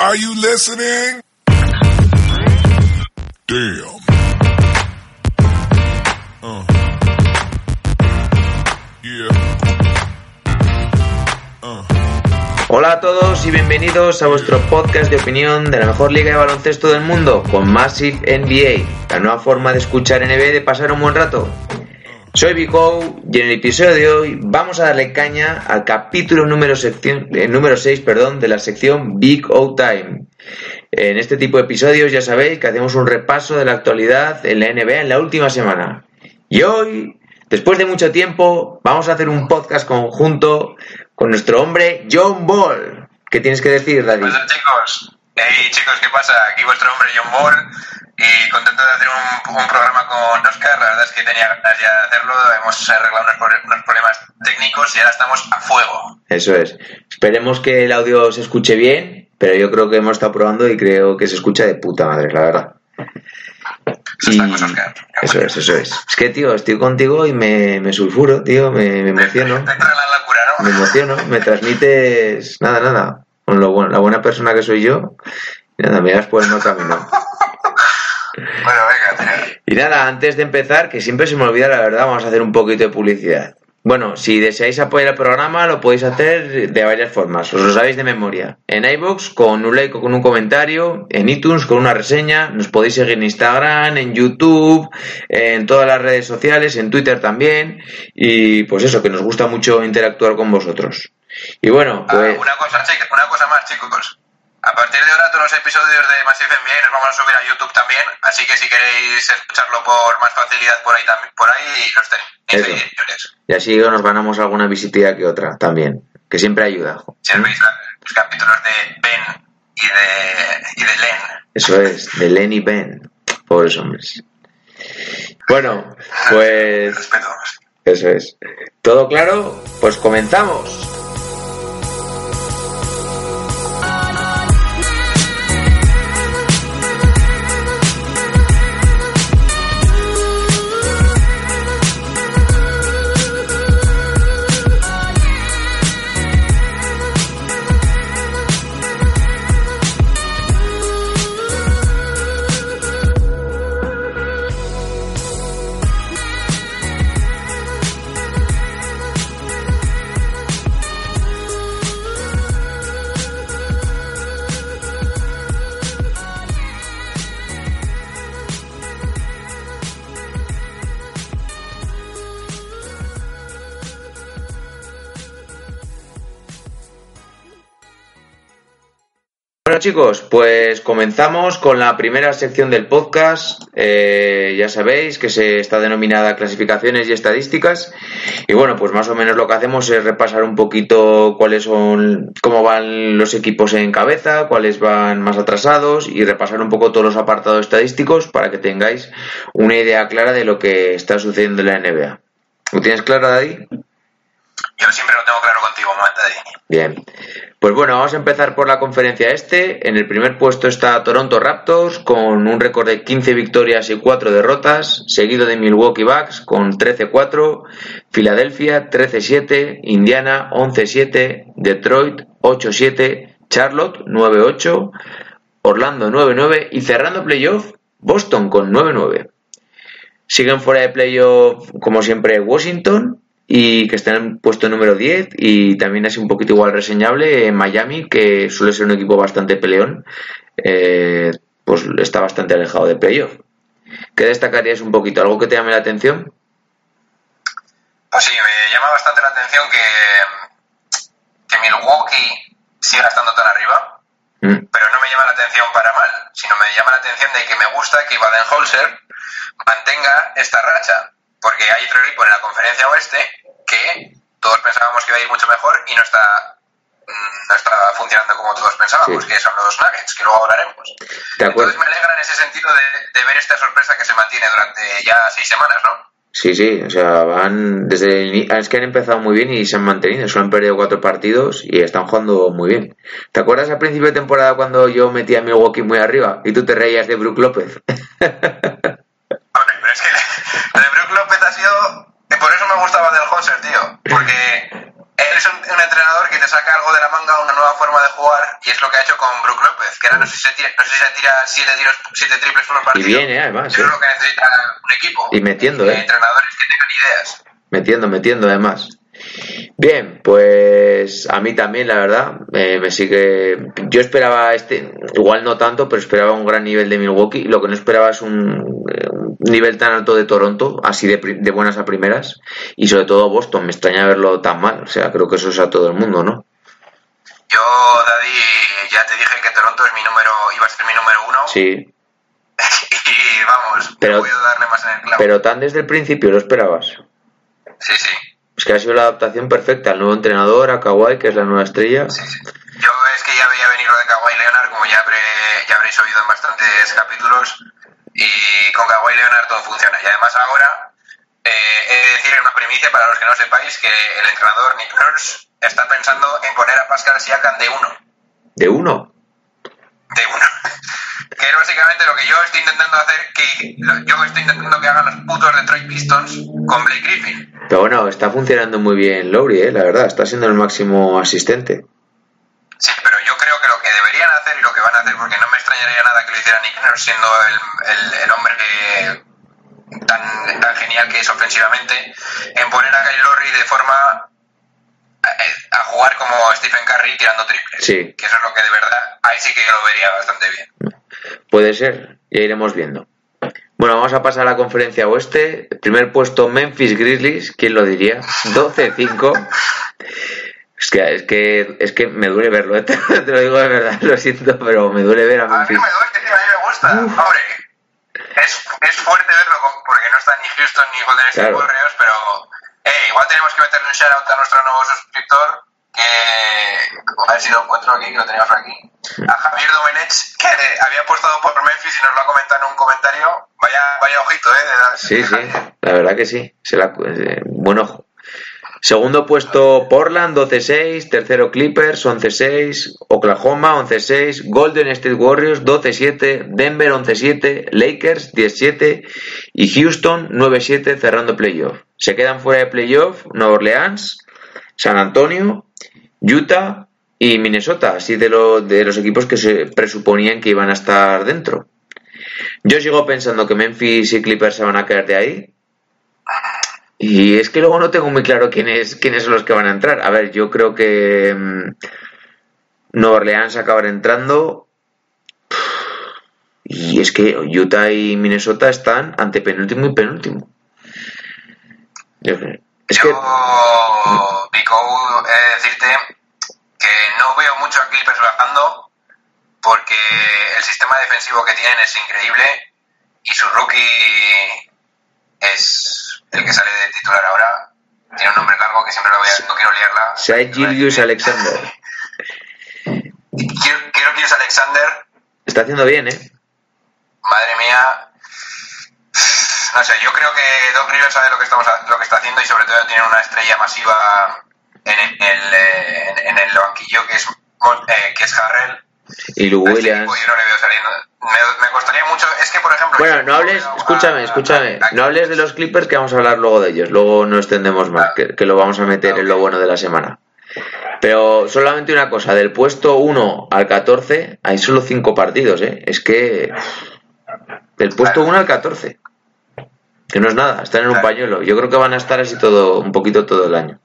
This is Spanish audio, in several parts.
Are you listening? Damn. Uh. Yeah. Uh. Hola a todos y bienvenidos a vuestro podcast de opinión de la mejor liga de baloncesto del mundo con Massive NBA, la nueva forma de escuchar NBA y de pasar un buen rato. Soy Vico y en el episodio de hoy vamos a darle caña al capítulo número, sección, eh, número 6 perdón, de la sección Big O Time. En este tipo de episodios ya sabéis que hacemos un repaso de la actualidad en la NBA en la última semana. Y hoy, después de mucho tiempo, vamos a hacer un podcast conjunto con nuestro hombre John Ball. ¿Qué tienes que decir? Pues chicos, hey chicos, ¿qué pasa? Aquí vuestro hombre John Ball y contento de hacer un, un, programa con Oscar. La verdad es que tenía ganas ya de hacerlo. Hemos arreglado unos, unos, problemas técnicos y ahora estamos a fuego. Eso es. Esperemos que el audio se escuche bien, pero yo creo que hemos estado probando y creo que se escucha de puta madre, la verdad. Eso, y... Oscar. eso es, eso es. Es que, tío, estoy contigo y me, me sulfuro, tío, me, me emociono. Te, te la locura, ¿no? Me emociono, me transmites nada, nada. Con lo bueno, la buena persona que soy yo, y nada, me das por el mal camino. Bueno, venga, tío. Y nada, antes de empezar, que siempre se me olvida la verdad, vamos a hacer un poquito de publicidad. Bueno, si deseáis apoyar el programa, lo podéis hacer de varias formas, os lo sabéis de memoria. En iBox con un like o con un comentario, en iTunes con una reseña, nos podéis seguir en Instagram, en YouTube, en todas las redes sociales, en Twitter también, y pues eso, que nos gusta mucho interactuar con vosotros. Y bueno, pues... Ah, una, cosa, una cosa más, chicos. A partir de ahora todos los episodios de Massive NBA los vamos a subir a YouTube también, así que si queréis escucharlo por más facilidad por ahí también, por ahí los tenéis. Y así nos ganamos alguna visitilla que otra también, que siempre ayuda. Si veis los capítulos de Ben y de, y de Len. Eso es, de Len y Ben. Pobres hombres. Bueno, pues... Respeto. Eso es. ¿Todo claro? Pues comenzamos. Bueno chicos, pues comenzamos con la primera sección del podcast. Eh, ya sabéis que se está denominada clasificaciones y estadísticas. Y bueno, pues más o menos lo que hacemos es repasar un poquito cuáles son, cómo van los equipos en cabeza, cuáles van más atrasados y repasar un poco todos los apartados estadísticos para que tengáis una idea clara de lo que está sucediendo en la NBA. ¿Lo tienes claro, Daddy? Yo siempre lo tengo claro contigo, Daddy. Bien. Pues bueno, vamos a empezar por la conferencia este. En el primer puesto está Toronto Raptors con un récord de 15 victorias y 4 derrotas, seguido de Milwaukee Bucks con 13-4, Filadelfia 13-7, Indiana 11-7, Detroit 8-7, Charlotte 9-8, Orlando 9-9 y cerrando playoff Boston con 9-9. Siguen fuera de playoff como siempre Washington y que está en puesto número 10 y también es un poquito igual reseñable en Miami, que suele ser un equipo bastante peleón, eh, pues está bastante alejado de playoff. ¿Qué destacarías un poquito? ¿Algo que te llame la atención? Pues sí, me llama bastante la atención que, que Milwaukee siga estando tan arriba, mm. pero no me llama la atención para mal, sino me llama la atención de que me gusta que Baden-Holzer mantenga esta racha, porque hay otro equipo en la conferencia oeste que todos pensábamos que iba a ir mucho mejor y no está no está funcionando como todos pensábamos, que son los Nuggets, que luego hablaremos. Entonces me alegra en ese sentido de, de ver esta sorpresa que se mantiene durante ya seis semanas, ¿no? Sí, sí, o sea, van desde el, es que han empezado muy bien y se han mantenido, solo han perdido cuatro partidos y están jugando muy bien. ¿Te acuerdas al principio de temporada cuando yo metí a Milwaukee muy arriba y tú te reías de Brook López? Hombre, pero es que de Brook López ha sido, por eso me gustaba del Honser, tío, porque él es un, entrenador que te saca algo de la manga, una nueva forma de jugar, y es lo que ha hecho con Brook López, que ahora no sé si se tira, no sé si se tira siete, tiros, siete triples por partido. Y viene, además. Eso es lo que necesita un equipo. Y metiendo, y ¿eh? Entrenadores que tengan ideas. Metiendo, metiendo, además. Bien, pues a mí también, la verdad, eh, me sigue. Yo esperaba este, igual no tanto, pero esperaba un gran nivel de Milwaukee. Lo que no esperaba es un nivel tan alto de Toronto, así de, de, buenas a primeras, y sobre todo Boston. Me extraña verlo tan mal. O sea, creo que eso es a todo el mundo, ¿no? Yo, Daddy, ya te dije que Toronto es mi número, iba a ser mi número uno. Sí. y vamos, pero, no darle más en el clavo. Pero tan desde el principio lo esperabas. Sí, sí. Es que ha sido la adaptación perfecta al nuevo entrenador, a Kawhi, que es la nueva estrella. Sí, sí. Yo es que ya veía venir lo de Kawhi Leonard, como ya, habré, ya habréis oído en bastantes capítulos, y con Kawhi Leonard todo funciona. Y además ahora, eh, he de decir una primicia para los que no sepáis, que el entrenador Nick Nurse está pensando en poner a Pascal Siakam de uno. ¿De uno? De uno. que es básicamente lo que yo estoy intentando hacer, que yo estoy intentando que hagan los putos Detroit Pistons con Blake Griffin. Pero bueno, está funcionando muy bien Lowry, ¿eh? la verdad, está siendo el máximo asistente. Sí, pero yo creo que lo que deberían hacer y lo que van a hacer, porque no me extrañaría nada que lo hiciera Nick siendo el, el, el hombre que, tan, tan genial que es ofensivamente, en poner a Kyle Lowry de forma a, a jugar como Stephen Curry tirando triples. Sí. Que eso es lo que de verdad, ahí sí que lo vería bastante bien. Puede ser, ya iremos viendo. Bueno, vamos a pasar a la conferencia oeste. Primer puesto Memphis Grizzlies, ¿quién lo diría? 12-5. Es que, es que es que me duele verlo, ¿eh? te, lo digo de verdad, lo siento, pero me duele ver a Memphis. A mí me duele, tío, a mí me gusta. Uf. Hombre, es, es fuerte verlo porque no está ni Houston ni Golden State claro. Warriors, pero hey, igual tenemos que meterle un shout out a nuestro nuevo suscriptor, que a ver si lo encuentro aquí, que lo teníamos aquí, a Javier Domenech, que había apostado por Memphis y nos lo ha comentado en un comentario. Vaya, vaya ojito, ¿eh? De, sí, sí, la verdad que sí. Se la, eh, buen ojo. Segundo puesto Portland, 12-6. Tercero Clippers, 11-6. Oklahoma, 11-6. Golden State Warriors, 12-7. Denver, 11-7. Lakers, 10-7. Y Houston, 9-7, cerrando playoff. Se quedan fuera de playoff Nueva Orleans, San Antonio, Utah y Minnesota, así de, lo, de los equipos que se presuponían que iban a estar dentro. Yo sigo pensando que Memphis y Clippers se van a quedar de ahí. Y es que luego no tengo muy claro quiénes, quiénes son los que van a entrar. A ver, yo creo que mmm, Nueva Orleans acabará entrando. Y es que Utah y Minnesota están ante penúltimo y penúltimo. Yo, es que... Pico, eh, decirte que no veo mucho a Clippers bajando porque el sistema defensivo que tienen es increíble y su rookie es el que sale de titular ahora. Tiene un nombre largo que siempre lo voy a, no quiero liarla. Shai Gilius Alexander. Quiero, quiero Gilius Alexander. Está haciendo bien, ¿eh? Madre mía. No sé, yo creo que Doc Rivers sabe lo que, estamos, lo que está haciendo y sobre todo tiene una estrella masiva en el, en, en el banquillo que es, eh, que es Harrell. Y Lou Williams. Este yo no le veo saliendo. Me, me, costaría mucho. Es que, por ejemplo. Bueno, no hables. Escúchame, a, escúchame. A, no hables de los Clippers que vamos a hablar luego de ellos. Luego no extendemos más, que, que lo vamos a meter okay. en lo bueno de la semana. Pero solamente una cosa: del puesto 1 al 14 hay solo 5 partidos, ¿eh? Es que. Del puesto 1 al 14. Que no es nada, están en un pañuelo. Yo creo que van a estar así todo, un poquito todo el año.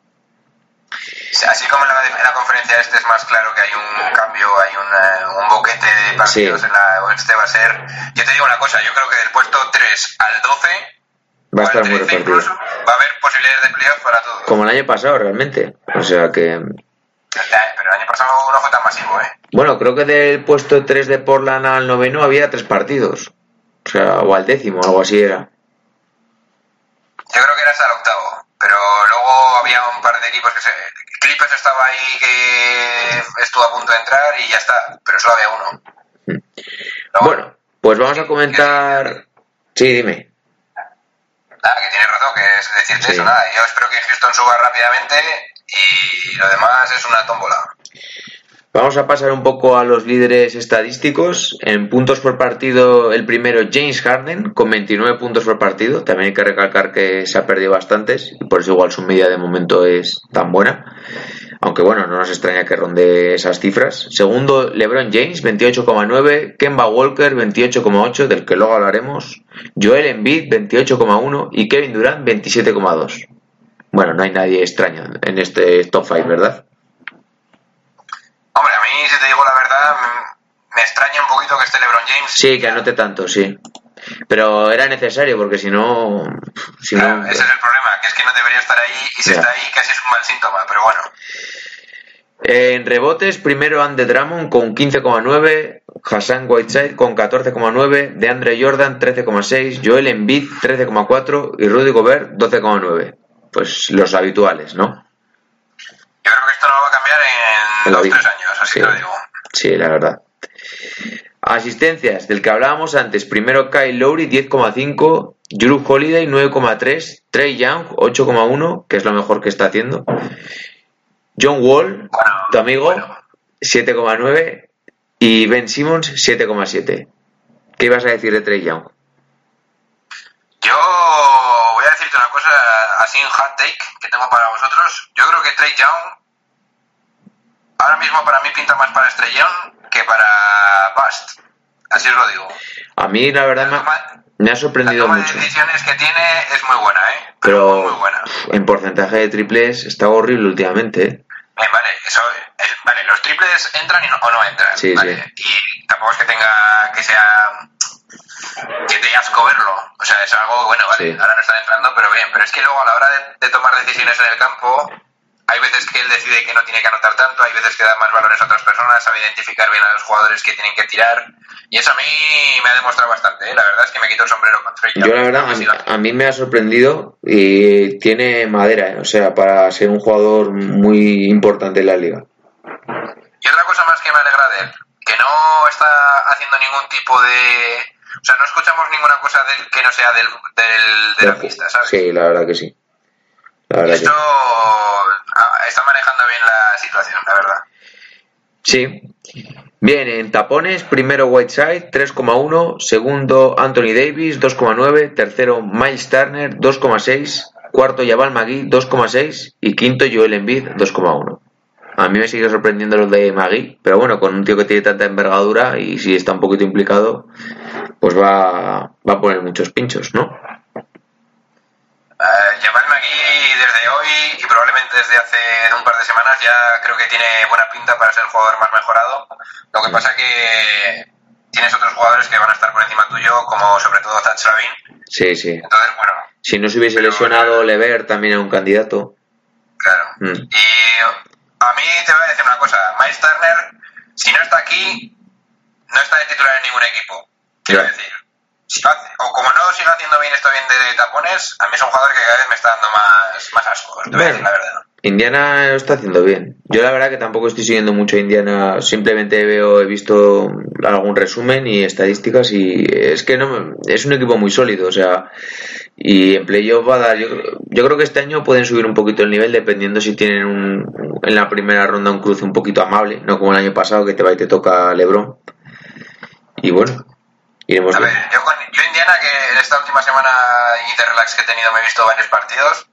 Así como en la, en la, conferencia este es más claro que hay un cambio, hay un, un boquete de partidos sí. en la oeste va a ser. Yo te digo una cosa, yo creo que del puesto 3 al 12 va a estar muy repartido. Va a haber posibilidades de playoff para todos. Como el año pasado realmente. O sea que. Pero el año pasado no fue tan masivo, ¿eh? Bueno, creo que del puesto 3 de Portland al noveno había tres partidos. O sea, o al décimo, algo así era. Yo creo que era hasta el octavo, pero luego había un par de equipos que se... Clippers estaba ahí que estuvo a punto de entrar y ya está, pero solo había uno. Hmm. bueno, pues vamos a comentar. Sí, dime. Nada, que tienes razón, que es decirte eso, nada. Yo espero que Houston suba rápidamente y lo demás es una tómbola. Vamos a pasar un poco a los líderes estadísticos. En puntos por partido, el primero James Harden con 29 puntos por partido. También hay que recalcar que se ha perdido bastantes y por eso igual su media de momento es tan buena. Aunque bueno, no nos extraña que ronde esas cifras. Segundo, LeBron James 28,9, Kemba Walker 28,8, del que luego hablaremos. Joel Embiid 28,1 y Kevin Durant 27,2. Bueno, no hay nadie extraño en este top 5, ¿verdad? Hombre, a mí, si te digo la verdad, me extraña un poquito que esté LeBron James. Sí, que anote tanto, sí. Pero era necesario porque si no. Si no ese es el problema, que es que no debería estar ahí y si está ahí casi es un mal síntoma, pero bueno. En rebotes, primero Andy Drummond con 15,9, Hassan Whiteside con 14,9, DeAndre Jordan 13,6, Joel Embiid 13,4 y Rudy Gobert 12,9. Pues los habituales, ¿no? Yo creo que esto no va a cambiar en, dos tres años, así lo digo. Sí, la verdad. Asistencias, del que hablábamos antes. Primero Kyle Lowry, 10,5. Drew Holiday, 9,3. Trey Young, 8,1, que es lo mejor que está haciendo. John Wall, tu amigo, 7,9. Y Ben Simmons, 7,7. ¿Qué ibas a decir de Trey Young? Yo voy a decirte una cosa así un hot take que tengo para vosotros. Yo creo que Trey Young ahora mismo para mí pinta más para Estrellón que para Bast. Así os lo digo. A mí la verdad me, ha sorprendido la toma mucho. de decisiones que tiene es muy buena, ¿eh? Pero muy, buena. en porcentaje de triples está horrible últimamente. ¿eh? Eh, vale, eso es, vale, los triples entran y no, o no entran. Sí, ¿vale? sí. Y tampoco es que tenga que sea que te asco verlo. O sea, es algo, bueno, vale, Sí. ahora no están entrando, pero bien. Pero es que luego a la hora de, de tomar decisiones en el campo, hay veces que él decide que no tiene que anotar tanto, hay veces que da más valores a otras personas, sabe identificar bien a los jugadores que tienen que tirar. Y eso a mí me ha demostrado bastante, ¿eh? La verdad es que me quito el sombrero con Trey Young. Yo la verdad, a mí, a mí me ha sorprendido y tiene madera, ¿eh? o sea, para ser un jugador muy importante en la liga. Y otra cosa más que me alegra de él, que no está haciendo ningún tipo de... O sea, no escuchamos ninguna cosa de él que no sea del, del, de la pista, ¿sabes? Sí, la verdad que sí. La Esto que ah, está manejando bien la situación, la verdad. sí. Bien, en tapones, primero Whiteside, 3,1, segundo Anthony Davis, 2,9, tercero Miles Turner, 2,6, cuarto Jabal Magui, 2,6 y quinto Joel Embiid, 2,1. A mí me sigue sorprendiendo lo de Magui, pero bueno, con un tío que tiene tanta envergadura y si está un poquito implicado, pues va, va a poner muchos pinchos, ¿no? Uh, Jamal McGee desde hoy y probablemente desde hace un par de semanas ya creo que tiene buena pinta para ser el jugador más mejorado. Lo que pasa que tienes otros jugadores que van a estar por encima tuyo, como sobre todo Zach Lavin. Sí, sí. Entonces, bueno, Si no se hubiese Pero- lesionado Lever, también era un candidato. claro. Mm. Y a mí te voy a decir una cosa, Miles Turner, si no está aquí, no está de titular en ningún equipo. Quiero decir, si lo hace- o como no siga haciendo bien esto bien de tapones, a mí es un jugador que cada vez me está dando más, más asco, te voy a decir Bueno. la verdad. Indiana lo está haciendo bien. Yo la verdad que tampoco estoy siguiendo mucho a Indiana, simplemente veo, he visto algún resumen y estadísticas y es que no es un equipo muy sólido, o sea, y en playoff va a dar, yo, creo- yo creo que este año pueden subir un poquito el nivel dependiendo si tienen un, en la primera ronda un cruce un poquito amable, no como el año pasado que te va y te toca LeBron. Y bueno, iremos A ver, yo, con, yo Indiana, que en esta última semana de relax que he tenido me he visto varios partidos.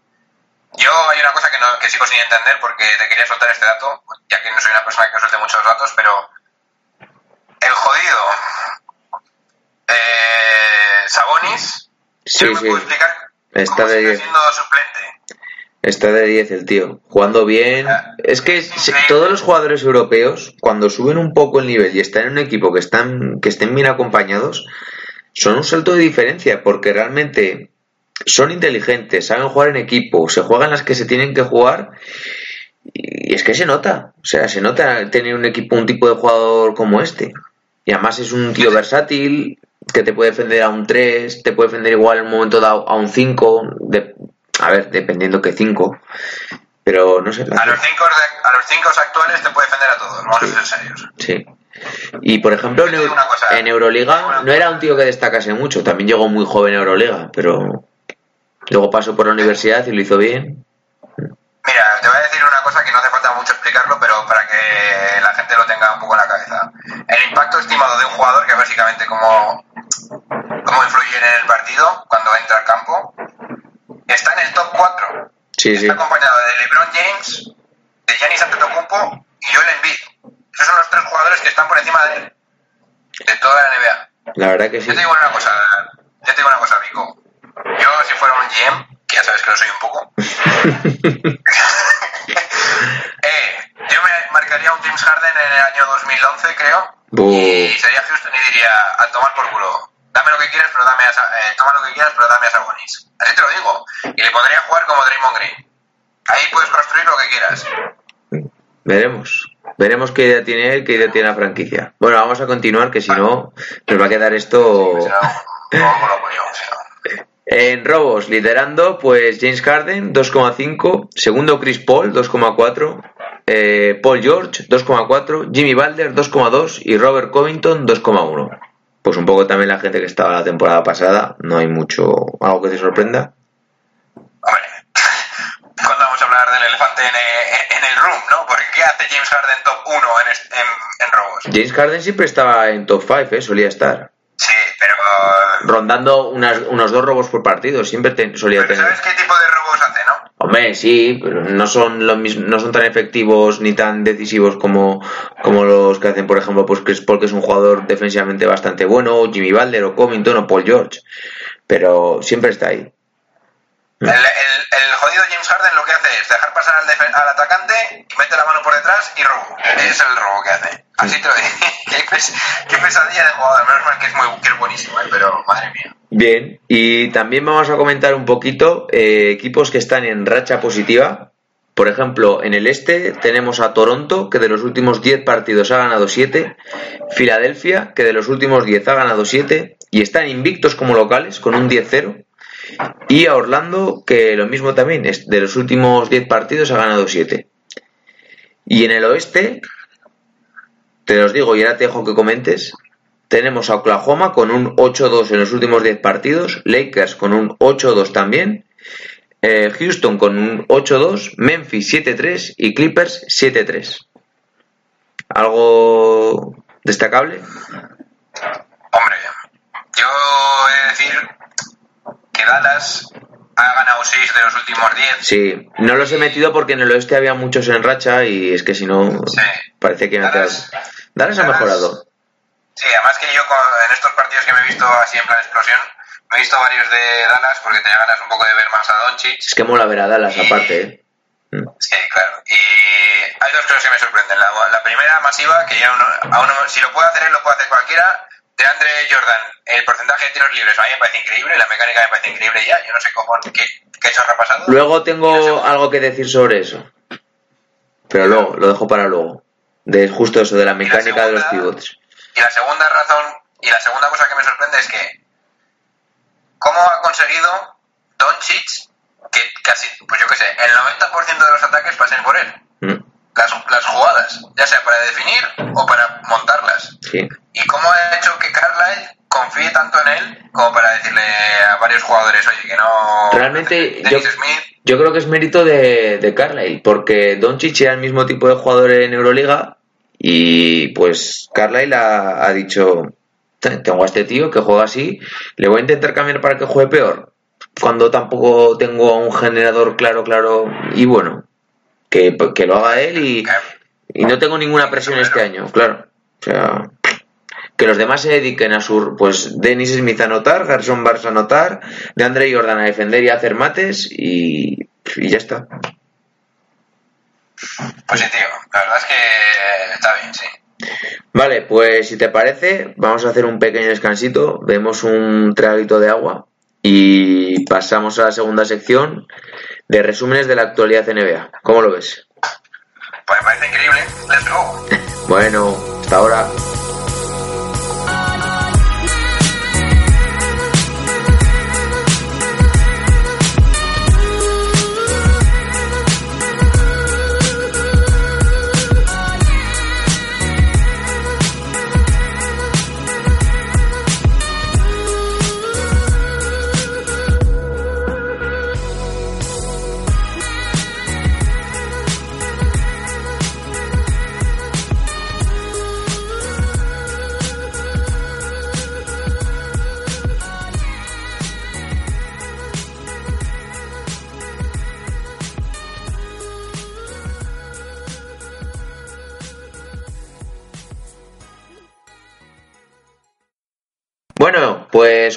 Yo hay una cosa que, no, que sigo sin entender porque te quería soltar este dato, ya que no soy una persona que suelte muchos datos, pero el jodido eh, Sabonis, Sí, yo no me sí. puedo explicar Está cómo de sigue 10. siendo suplente. Está de 10 el tío, jugando bien. Es que todos los jugadores europeos, cuando suben un poco el nivel y están en un equipo que están que estén bien acompañados, son un salto de diferencia, porque realmente son inteligentes, saben jugar en equipo, se juegan las que se tienen que jugar. Y es que se nota, o sea, se nota tener un equipo, un tipo de jugador como este. Y además es un tío versátil, que te puede defender a un 3, te puede defender igual en un momento dado a un 5, de, a ver, dependiendo que 5. Pero no sé. A los, cinco, de- a los cinco actuales te puede defender a todos, vamos a ser serios. Sí. Y por ejemplo, en, cosa. Euroliga no era un tío que destacase mucho. También llegó muy joven a Euroliga, pero luego pasó por la universidad y lo hizo bien. Mira, te voy a decir una cosa que no hace falta mucho explicarlo, pero para que la gente lo tenga un poco en la cabeza. El impacto estimado de un jugador, que es básicamente cómo, cómo influye en el partido cuando entra al campo, está en el top 4. Sí, sí. Está acompañado de LeBron James, de Giannis Antetokounmpo y Joel Embiid. Esos son los tres jugadores que están por encima de él, de toda la NBA. La verdad que sí. Yo te digo una cosa, yo te digo una cosa, Vico. Yo si fuera un GM, que ya sabes que lo soy un poco, eh, yo me marcaría un James Harden en el año 2011, creo, Buh. y sería Houston y diría, a tomar por culo. Dame lo que quieras, pero dame a, eh, toma lo que quieras, pero dame a Sabonis. Así te lo digo. Y le pondría a jugar como Draymond Green. Ahí puedes construir lo que quieras. Veremos. Veremos qué idea tiene él, qué idea tiene la franquicia. Bueno, vamos a continuar, que si no, nos va a quedar esto. En robos, liderando, pues James Harden, 2,5. Segundo, Chris Paul, 2,4. eh, Paul George, 2,4. Jimmy Balder, 2,2. Y Robert Covington, 2,1. Pues un poco también la gente que estaba la temporada pasada. No hay mucho. algo que te sorprenda. Hombre, ¿cuándo vamos a hablar del elefante en, en el room, no? Porque ¿qué hace James Harden top 1 en, en, en robos? James Harden siempre estaba en top 5, ¿eh? solía estar. Sí, pero... Rondando unas- unos dos robos por partido, siempre te- solía pero tener. ¿Sabes qué tipo de robos? Hombre, sí, pero no son no son tan efectivos ni tan decisivos como, como los que hacen, por ejemplo, pues Chris Paul, que es un jugador defensivamente bastante bueno, o Jimmy Balder, o Covington, o Paul George. Pero siempre está ahí. El, jodido James Harden lo que hace es dejar pasar al, al atacante, mete la mano por detrás y robo. Es el robo que hace. Así te lo digo. qué, pes- qué pesadilla de jugador. Menos mal que es, muy, que es buenísimo, ¿eh? pero madre mía. Bien, y también vamos a comentar un poquito eh, equipos que están en racha positiva. Por ejemplo, en el este tenemos a Toronto, que de los últimos 10 partidos ha ganado 7. Filadelfia, que de los últimos 10 ha ganado 7. Y están invictos como locales, con un 10-0. Y a Orlando, que lo mismo también, de los últimos 10 partidos ha ganado 7. Y en el oeste, te los digo y ahora te dejo que comentes. Tenemos a Oklahoma con un 8-2 en los últimos 10 partidos, Lakers con un 8-2 también, eh, Houston con un 8-2, Memphis 7-3 y Clippers 7-3. ¿Algo destacable? Hombre, yo he de decir que Dallas ha ganado 6 de los últimos 10. Sí, no los he metido porque en el oeste había muchos en racha y es que si no, Sí. parece que me Dallas- Dallas ha mejorado. Sí, además que yo en estos partidos que me he visto así en plan explosión, me he visto varios de Dallas porque tenía ganas un poco de ver más a Doncic. Es que mola ver a Dallas aparte, ¿eh? Mm. Sí, claro. Y hay dos cosas que me sorprenden. La, la primera, masiva, que ya uno, a uno, si lo puede hacer él, lo puede hacer cualquiera. De Andre Jordan, el porcentaje de tiros libres a mí me parece increíble, la mecánica me parece increíble ya. Yo no sé cómo, qué, qué chorra ha pasado. Luego tengo algo que decir sobre eso. Pero luego, lo dejo para luego. De justo eso, de la mecánica de los pivots. Y la segunda razón, y la segunda cosa que me sorprende es que, ¿cómo ha conseguido Doncic que casi, pues yo qué sé, el 90% de los ataques pasen por él? Mm, Las, las jugadas, ya sea para definir o para montarlas. Sí. ¿Y cómo ha hecho que Carlisle confíe tanto en él como para decirle a varios jugadores, oye, que no... Realmente, yo- Yo creo que es mérito de, de Carlisle, porque Doncic era el mismo tipo de jugador en Euroliga y pues Carlisle ha, ha dicho, tengo a este tío que juega así, le voy a intentar cambiar para que juegue peor, cuando tampoco tengo un generador claro, claro y bueno, que, que lo haga él y, y no tengo ninguna presión este año, claro. O sea, que los demás se dediquen a su, pues Dennis Smith a anotar, Garson Barnes a anotar, de Andre Jordan a defender y a hacer mates y, y ya está. pues sí, tío, la verdad es que está bien, sí. Vale, pues si te parece, vamos a hacer un pequeño descansito, vemos un traguito de agua y pasamos a la segunda sección de resúmenes de la actualidad NBA. ¿Cómo lo ves? Pues me parece increíble. Let's go. Bueno, hasta ahora.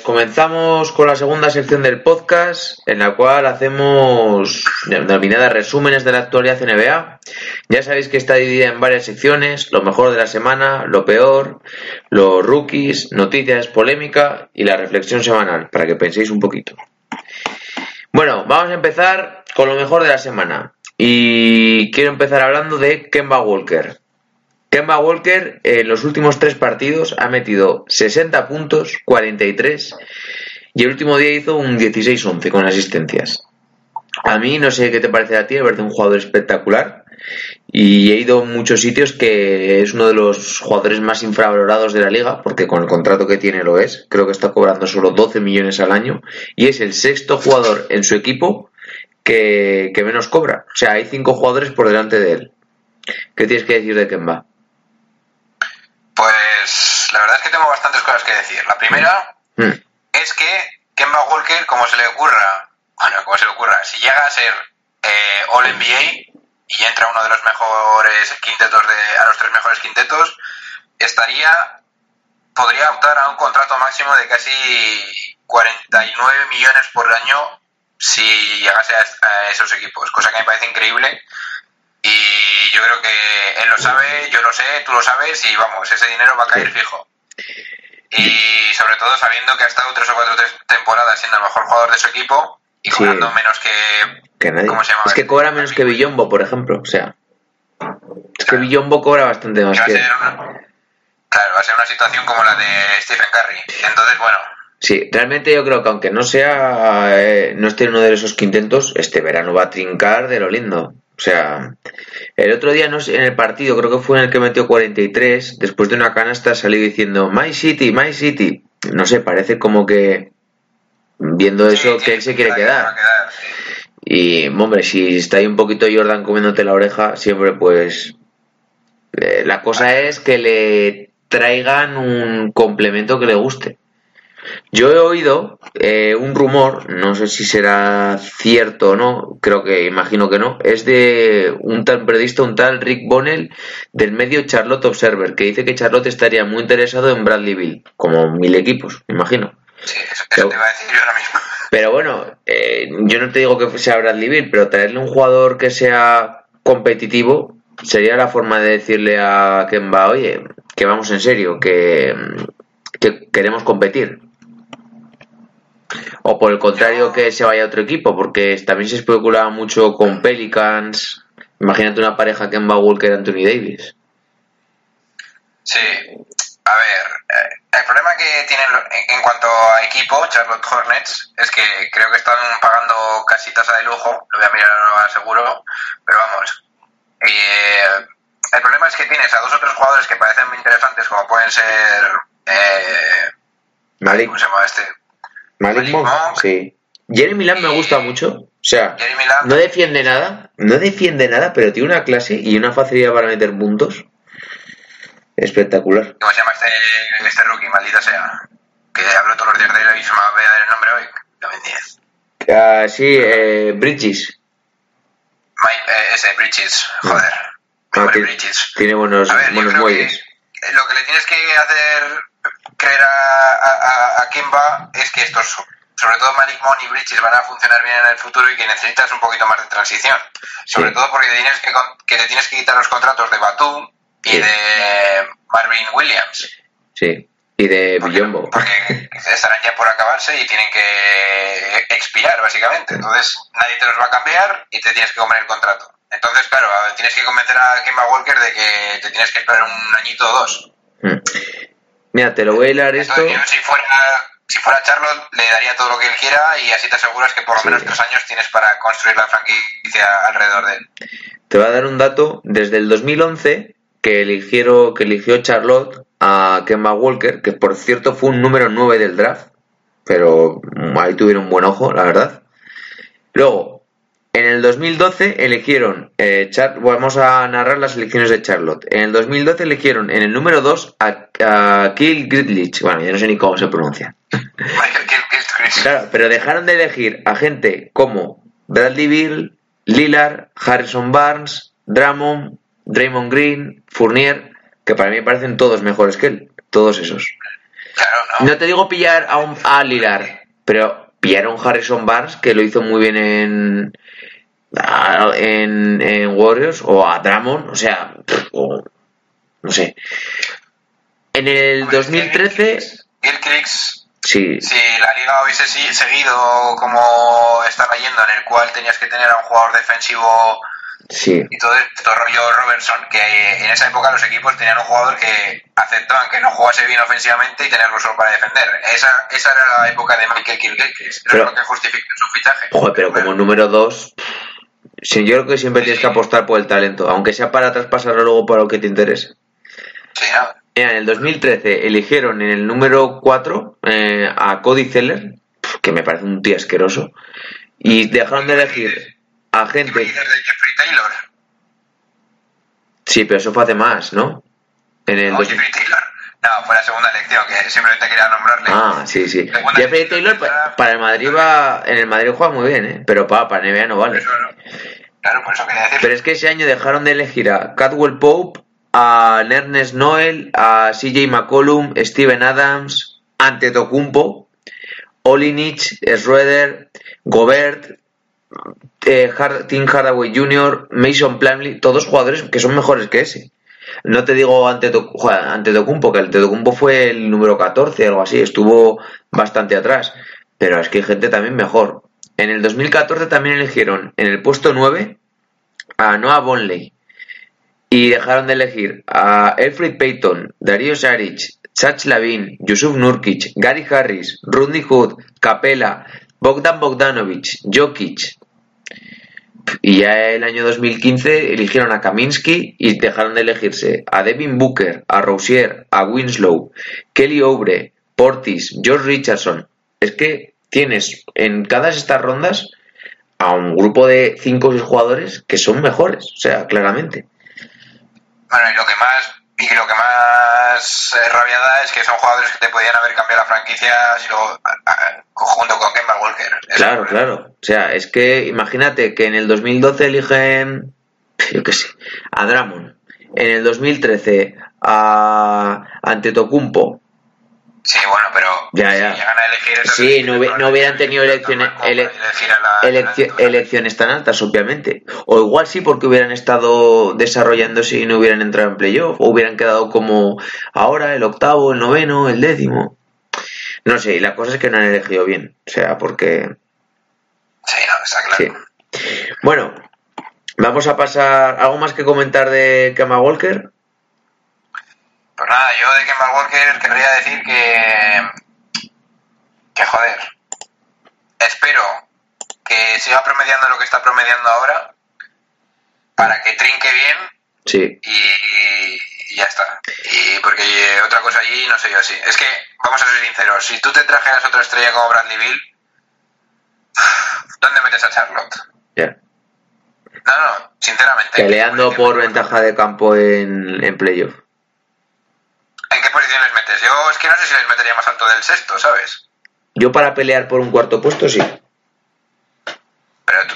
Comenzamos con la segunda sección del podcast, en la cual hacemos denominadas resúmenes de la actualidad NBA. Ya sabéis que está dividida en varias secciones, lo mejor de la semana, lo peor, los rookies, noticias, polémica y la reflexión semanal, para que penséis un poquito. Bueno, vamos a empezar con lo mejor de la semana. Y quiero empezar hablando de Kemba Walker. Kemba Walker en los últimos tres partidos ha metido 60 puntos, 43 y el último día hizo un 16-11 con asistencias. A mí no sé qué te parece a ti, me parece un jugador espectacular y he ido a muchos sitios que es uno de los jugadores más infravalorados de la liga porque con el contrato que tiene lo es. Creo que está cobrando solo 12 millones al año y es el sexto jugador en su equipo que, que menos cobra. O sea, hay cinco jugadores por delante de él. ¿Qué tienes que decir de Kemba? La verdad es que tengo bastantes cosas que decir. La primera mm. es que Kemba Walker, como se le ocurra, bueno, como se le ocurra, si llega a ser eh, All NBA y entra uno de los mejores quintetos de, a los tres mejores quintetos, estaría, podría optar a un contrato máximo de casi 49 millones por año si llegase a esos equipos, cosa que me parece increíble y yo creo que él lo sabe, yo lo sé, tú lo sabes y vamos, ese dinero va a caer fijo. Y sobre todo sabiendo que ha estado tres o cuatro temporadas siendo el mejor jugador de su equipo y cobrando menos que... ¿Cómo se llama? Es que cobra menos que Villombo, por ejemplo. O sea, es que Villombo cobra bastante más que... claro, va a ser una situación como la de Stephen Curry. Entonces, bueno, Sí, realmente yo creo que aunque no sea, eh, no esté en uno de esos quintentos, este verano va a trincar de lo lindo. O sea, el otro día no sé, en el partido, creo que fue en el que metió 43, después de una canasta salió diciendo My City, My City. No sé, parece como que viendo eso que él se quiere quedar. Y, hombre, si está ahí un poquito Jordan comiéndote la oreja, siempre pues... Eh, la cosa es que le traigan un complemento que le guste. Yo he oído eh, un rumor, no sé si será cierto o no, creo que imagino que no, es de un tal periodista, un tal Rick Bonnell del medio Charlotte Observer, que dice que Charlotte estaría muy interesado en Bradley Bill, como mil equipos, imagino. Sí, eso, te iba a decir yo ahora mismo. Pero bueno, eh, yo no te digo que sea Bradley Bill, pero traerle un jugador que sea competitivo sería la forma de decirle a Kemba, oye, que vamos en serio, que, que queremos competir. O por el contrario, que se vaya a otro equipo, porque también se especulaba mucho con Pelicans. Imagínate una pareja que va Walker Anthony Davis. Sí, a ver, eh, el problema que tienen en cuanto a equipo, Charlotte Hornets, es que creo que están pagando casi tasa de lujo, lo voy a mirar ahora seguro, pero vamos. Eh, el problema es que tienes a dos o tres jugadores que parecen muy interesantes, como pueden ser. Eh, ¿Cómo se llama este? Malik, Monk, sí. Jeremy Lamb me gusta mucho. O sea, no defiende nada, no defiende nada, pero tiene una clase y una facilidad para meter puntos. Espectacular. ¿Cómo se llama este, este rookie, maldita sea? Que hablo todos los días de él y se me va a el nombre hoy. Lo 10. Ah, sí, eh, Bridges. Mike, eh, ese, Bridges, joder. Ah, tiene, Bridges. Tiene buenos, buenos muelles. Lo que le tienes que hacer creer a, a, Kimba es que estos, sobre todo Malik Monk y Bridges, van a funcionar bien en el futuro y que necesitas un poquito más de transición. Sobre todo porque tienes que, que te tienes que quitar los contratos de Batum y de Marvin Williams. Sí, y de Villombo. Porque, estarán ya por acabarse y tienen que expirar, básicamente. Entonces nadie te los va a cambiar y te tienes que comer el contrato. Entonces, claro, tienes que convencer a Kemba Walker de que te tienes que esperar un añito o dos. Mira, te lo voy a hilar esto. si fuera, si fuera Charlotte, le daría todo lo que él quiera y así te aseguras que por lo menos tres años tienes para construir la franquicia alrededor de él. Te voy a dar un dato. Desde el 2011, que, eligieron, que eligió Charlotte a Kemba Walker, que por cierto fue un número 9 del draft, pero ahí tuvieron un buen ojo, la verdad. Luego, en el 2012 eligieron, eh, vamos a narrar las elecciones de Charlotte. En el 2012 eligieron en el número 2 a, Kill Gridlich. Bueno, ya no sé ni cómo se pronuncia. claro, pero dejaron de elegir a gente como Bradley Bill, Lillard, Harrison Barnes, Drummond, Draymond Green, Fournier, que para mí me parecen todos mejores que él. Todos esos. Claro, no. No te digo pillar a, un, a Lilar, pero pillar a un Harrison Barnes que lo hizo muy bien en, a- en, en Warriors o a Drummond, o sea, o- no sé. En el Hombre, 2013, Gilchrist, sí, si la liga hubiese seguido como estaba yendo, en el cual tenías que tener a un jugador defensivo sí, y todo esto rollo Robertson, que en esa época los equipos tenían un jugador que aceptaban que no jugase bien ofensivamente y tenerlo solo para defender. Esa, esa era la época de Michael Pero- es lo que justifica su fichaje. joder, pero como número 2, sí, yo creo que siempre tienes que apostar por el talento, aunque sea para traspasarlo luego para lo que te interese. Sí, ¿no? Mira, en el 2013 eligieron en el número 4 eh, a Cody Zeller, que me parece un tío asqueroso, y dejaron de elegir a ¿Qué me gente. dices de Jeffrey Taylor? Sí, pero eso fue hace más, ¿no? En el No, 2000 Jeffrey Taylor. No, fue la segunda elección, que simplemente quería nombrarle. Ah, sí, sí. Jeffrey Taylor para el Madrid va. En el Madrid juega muy bien, ¿eh? Pero para, para NBA no vale. Eso no. Pero es que ese año dejaron de elegir a Cadwell Pope, a Ernest Noel, a CJ McCollum, Steven Adams, Antetokounmpo, Olinich, Schroeder, Gobert, eh, Tim Hardaway Jr., Mason Plumlee, todos jugadores que son mejores que ese. No te digo Anteto- joder, Antetokounmpo, que Antetokounmpo fue el número 14, algo así, estuvo bastante atrás. Pero es que hay gente también mejor. En el 2014 también eligieron en el puesto 9 a Noah Bonley. Y dejaron de elegir a Alfred Payton, Darío Saric, Chach Lavin, Yusuf Nurkic, Gary Harris, Rodney Hood, Capela, Bogdan Bogdanovic, Jokic. Y ya el año 2015 eligieron a Kaminsky y dejaron de elegirse a Devin Booker, a Rousier, a Winslow, Kelly Oubre, Portis, George Richardson. Es que tienes en cada de estas rondas a un grupo de 5 o 6 jugadores que son mejores, o sea, claramente. Bueno, y lo que más y lo que más eh, rabia da es que son jugadores que te podían haber cambiado la franquicia si lo, a- a- junto con Kemba Walker. Claro, claro. O sea, es que imagínate que en el 2012 eligen, yo qué sé, a Drummond. En el 2013 a Antetokounmpo. Sí, bueno, pero Ya, si ya. llegan a elegir Sí, no, no hubieran tenido elecciones, ele- elecciones tan altas, obviamente. O igual sí porque hubieran estado desarrollándose y no hubieran entrado en playoff. O hubieran quedado como ahora el octavo, el noveno, el décimo. No sé, y la cosa es que no han elegido bien. O sea, porque... Sí, no, está claro. Sí. Bueno, vamos a pasar... ¿Algo más que comentar de Kemba Walker? Pues nada, yo de Kemba Walker querría decir que. que joder. Espero que siga promediando lo que está promediando ahora para que trinque bien Sí. y, y ya está. Y porque otra cosa allí no sé yo así. Es que, vamos a ser sinceros, si tú te trajeras otra estrella como Bradley Bill, ¿dónde metes a Charlotte? Ya. No, no, sinceramente. Peleando ¿en qué por ventaja de campo en, en playoff. ¿En qué posición les metes? Yo es que no sé si les metería más alto del sexto, ¿sabes? Yo para pelear por un cuarto puesto sí. Pero tú,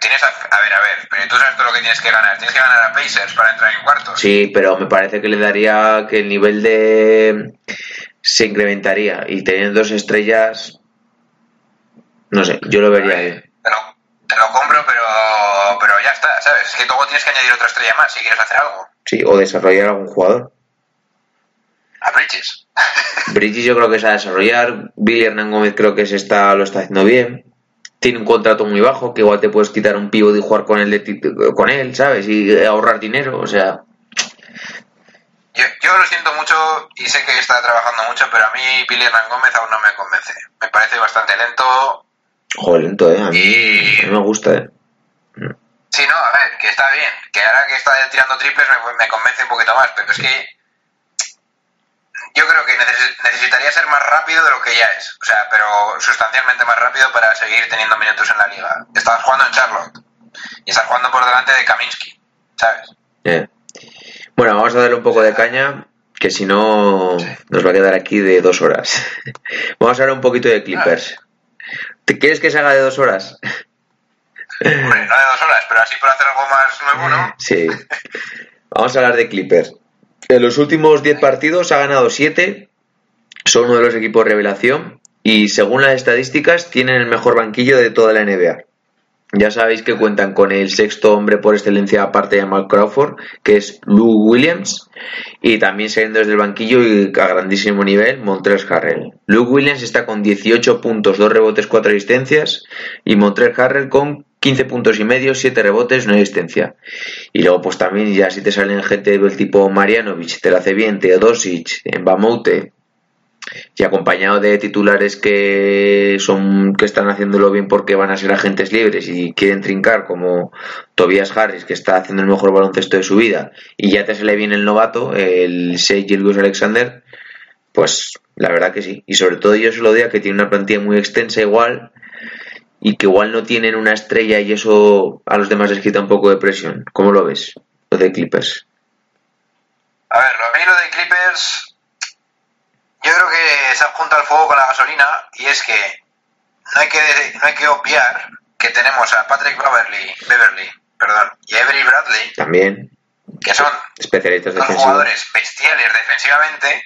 tienes a, a ver, a ver, pero tú sabes todo lo que tienes que ganar. Tienes que ganar a Pacers para entrar en cuartos. Sí, pero me parece que le daría que el nivel de se incrementaría y teniendo dos estrellas, no sé, yo lo vería bien. Te lo, te lo compro, pero, pero ya está, ¿sabes? Es que luego tienes que añadir otra estrella más si quieres hacer algo. Sí, o desarrollar algún jugador. A Bridges. Bridges yo creo que se va a desarrollar. Billy Hernán Gómez creo que se está, lo está haciendo bien. Tiene un contrato muy bajo, que igual te puedes quitar un pivot y jugar con él, de con él ¿sabes? Y ahorrar dinero, o sea, Yo, yo lo siento mucho y sé que está trabajando mucho, pero a mí Billy Hernán Gómez aún no me convence. Me parece bastante lento. joder, lento, ¿eh? A mí, a mí me gusta, ¿eh? Sí, no, a ver, que está bien. Que ahora que está tirando triples me, me convence un poquito más, pero es que yo creo que neces- necesitaría ser más rápido de lo que ya es. O sea, pero sustancialmente más rápido para seguir teniendo minutos en la liga. Estás jugando en Charlotte y estás jugando por delante de Kaminsky, ¿sabes? Eh. Bueno, vamos a darle un poco de caña, que si no nos va a quedar aquí de dos horas. vamos a hablar un poquito de Clippers. ¿Te quieres que se haga de dos horas? Hombre, no de dos horas, pero así por hacer algo más nuevo, ¿no? Sí. Vamos a hablar de Clippers. En los últimos 10 partidos ha ganado 7, son uno de los equipos revelación y según las estadísticas tienen el mejor banquillo de toda la NBA. Ya sabéis que cuentan con el sexto hombre por excelencia aparte de Mark Crawford, que es Lou Williams, y también saliendo desde el banquillo y a grandísimo nivel, Montrezl Harrell. Lou Williams está con 18 puntos, 2 rebotes, 4 asistencias, y Montrezl Harrell con 15 puntos y medio, 7 rebotes, 1 asistencia. Y luego pues también ya si te salen gente del tipo Marianovic, te la hace bien, Teodosic, Bamoute, y acompañado de titulares que son que están haciéndolo bien porque van a ser agentes libres y quieren trincar como Tobias Harris que está haciendo el mejor baloncesto de su vida y ya te sale bien el novato el Shea Gilgus Alexander pues la verdad que sí y sobre todo yo se lo digo que tiene una plantilla muy extensa igual y que igual no tienen una estrella y eso a los demás les quita un poco de presión ¿cómo lo ves? lo de Clippers a ver, lo de Clippers yo creo que se apunta al fuego con la gasolina y es que no hay que, no hay que obviar que tenemos a Patrick Beverly, Beverly perdón, y Avery Bradley. También. Que son especialistas dos jugadores bestiales defensivamente.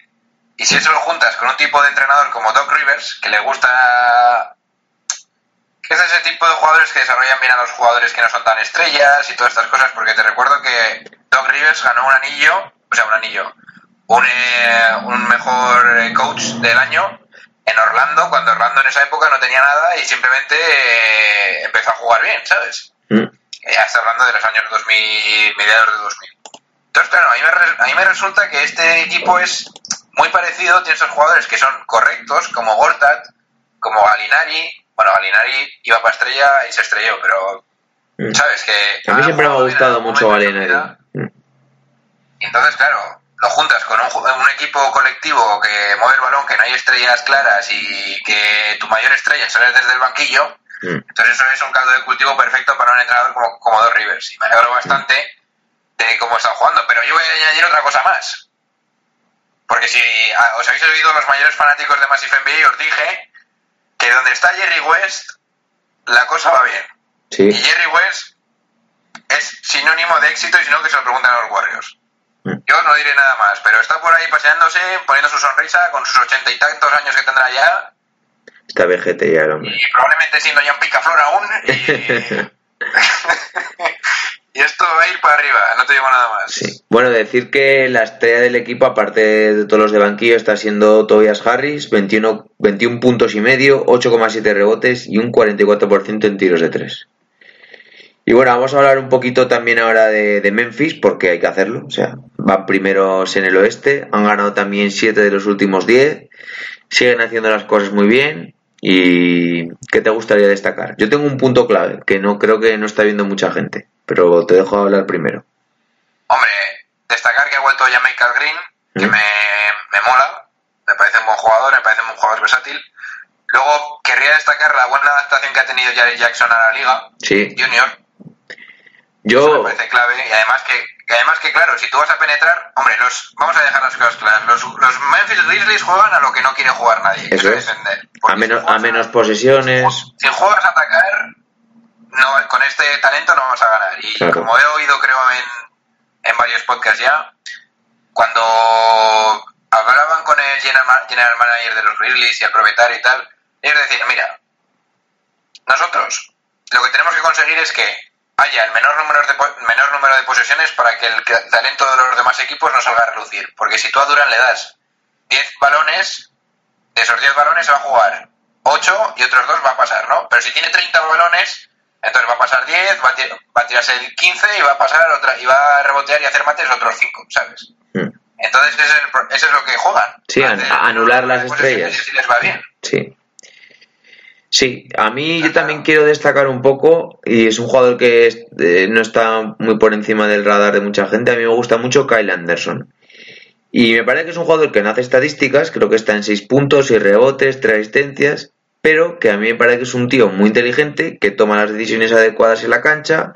Y si eso lo juntas con un tipo de entrenador como Doc Rivers, que le gusta. Es ese tipo de jugadores que desarrollan bien a los jugadores que no son tan estrellas y todas estas cosas, porque te recuerdo que Doc Rivers ganó un anillo, o sea, un anillo, un, eh, un mejor eh, coach del año en Orlando, cuando Orlando en esa época no tenía nada y simplemente eh, empezó a jugar bien, ¿sabes? Mm. Ya está hablando de los años 2000, mediados de 2000. Entonces, claro, a mí, me, a mí me resulta que este equipo es muy parecido, tiene esos jugadores que son correctos, como Gortat, como Galinari. Bueno, Galinari iba para estrella y se estrelló, pero mm. ¿sabes? que A mí siempre me ha gustado mucho Galinari. Mm. Y entonces, claro, lo juntas con un, equipo colectivo que mueve el balón, que no hay estrellas claras y que tu mayor estrella sale desde el banquillo, mm. entonces eso es un caldo de cultivo perfecto para un entrenador como, como Dos Rivers. Y me alegro bastante de cómo están jugando. Pero yo voy a añadir otra cosa más. Porque si ah, os habéis oído los mayores fanáticos de Massive NBA, os dije que donde está Jerry West, la cosa va bien. Y Jerry West es sinónimo de éxito y si no que se lo preguntan a los Warriors. Yo no diré nada más, pero está por ahí paseándose, poniendo su sonrisa con sus ochenta y tantos años que tendrá ya. Está vejete ya hombre. Y probablemente siendo ya un picaflor aún. Y... esto va a ir para arriba, no te digo nada más. Sí. Bueno, decir que la estrella del equipo, aparte de todos los de banquillo, está siendo Tobias Harris, 21, 21 puntos y medio, 8,7 rebotes y un 44% en tiros de tres. Y bueno, vamos a hablar un poquito también ahora de, Memphis, porque hay que hacerlo. O sea, van primeros en el oeste, han ganado también 7 de los últimos 10, siguen haciendo las cosas muy bien. ¿Y qué te gustaría destacar? Yo tengo un punto clave, que no creo que no está viendo mucha gente, pero te dejo hablar primero. Hombre, destacar que ha vuelto ya Michael Green, que me, me mola, me parece un buen jugador, me parece un jugador versátil. Luego querría destacar la buena adaptación que ha tenido Jared Jackson a la liga sí. junior yo... me parece clave y además que, además que claro, si tú vas a penetrar, hombre, los vamos a dejar las cosas claras. Los, los Memphis Grizzlies juegan a lo que no quiere jugar nadie, Eso es. defender. A menos, a menos posesiones. Si juegas a atacar, no, con este talento no vas a ganar. Y como he oído, creo, en, en varios podcasts ya, cuando hablaban con el general, general manager de los Grizzlies y el propietario y tal, ellos decían, mira, nosotros lo que tenemos que conseguir es que haya el menor número de, menor número de posesiones para que el talento de los demás equipos no salga a relucir. Porque si tú a Durán le das 10 balones, de esos 10 balones se va a jugar 8 y otros 2 va a pasar, ¿no? Pero si tiene 30 balones, entonces va a pasar 10, va a, va a tirarse el 15 y va a pasar otra, y va a rebotear y hacer mates otros 5, ¿sabes? Hmm. Entonces eso es, es, lo que juegan. Sí, anular las estrellas. Si les va bien. Sí. Sí, a mí yo también quiero destacar un poco, y es un jugador que eh, no está muy por encima del radar de mucha gente, a mí me gusta mucho Kyle Anderson. Y me parece que es un jugador que no hace estadísticas, creo que está en 6 puntos, y rebotes, 3 asistencias, pero que a mí me parece que es un tío muy inteligente, que toma las decisiones adecuadas en la cancha,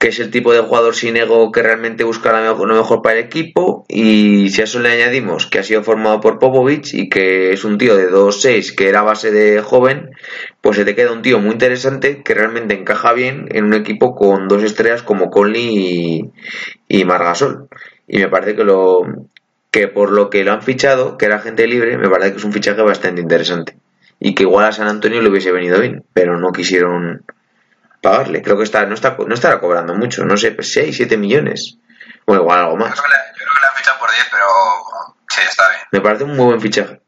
que es el tipo de jugador sin ego que realmente busca lo mejor, para el equipo y si a eso le añadimos que ha sido formado por Popovich y que es un tío de 2-6 que era base de joven, pues se te queda un tío muy interesante que realmente encaja bien en un equipo con dos estrellas como Conley y, Margasol. Y me parece que lo que por lo que lo han fichado, que era gente libre, me parece que es un fichaje bastante interesante. Y que igual a San Antonio le hubiese venido bien, pero no quisieron pagarle. Creo que está, no, está, no estará cobrando mucho, no sé, 6, 7 millones. O igual algo más. Yo creo, que le, yo creo que le han fichado por 10, pero sí, está bien. Me parece un muy buen fichaje.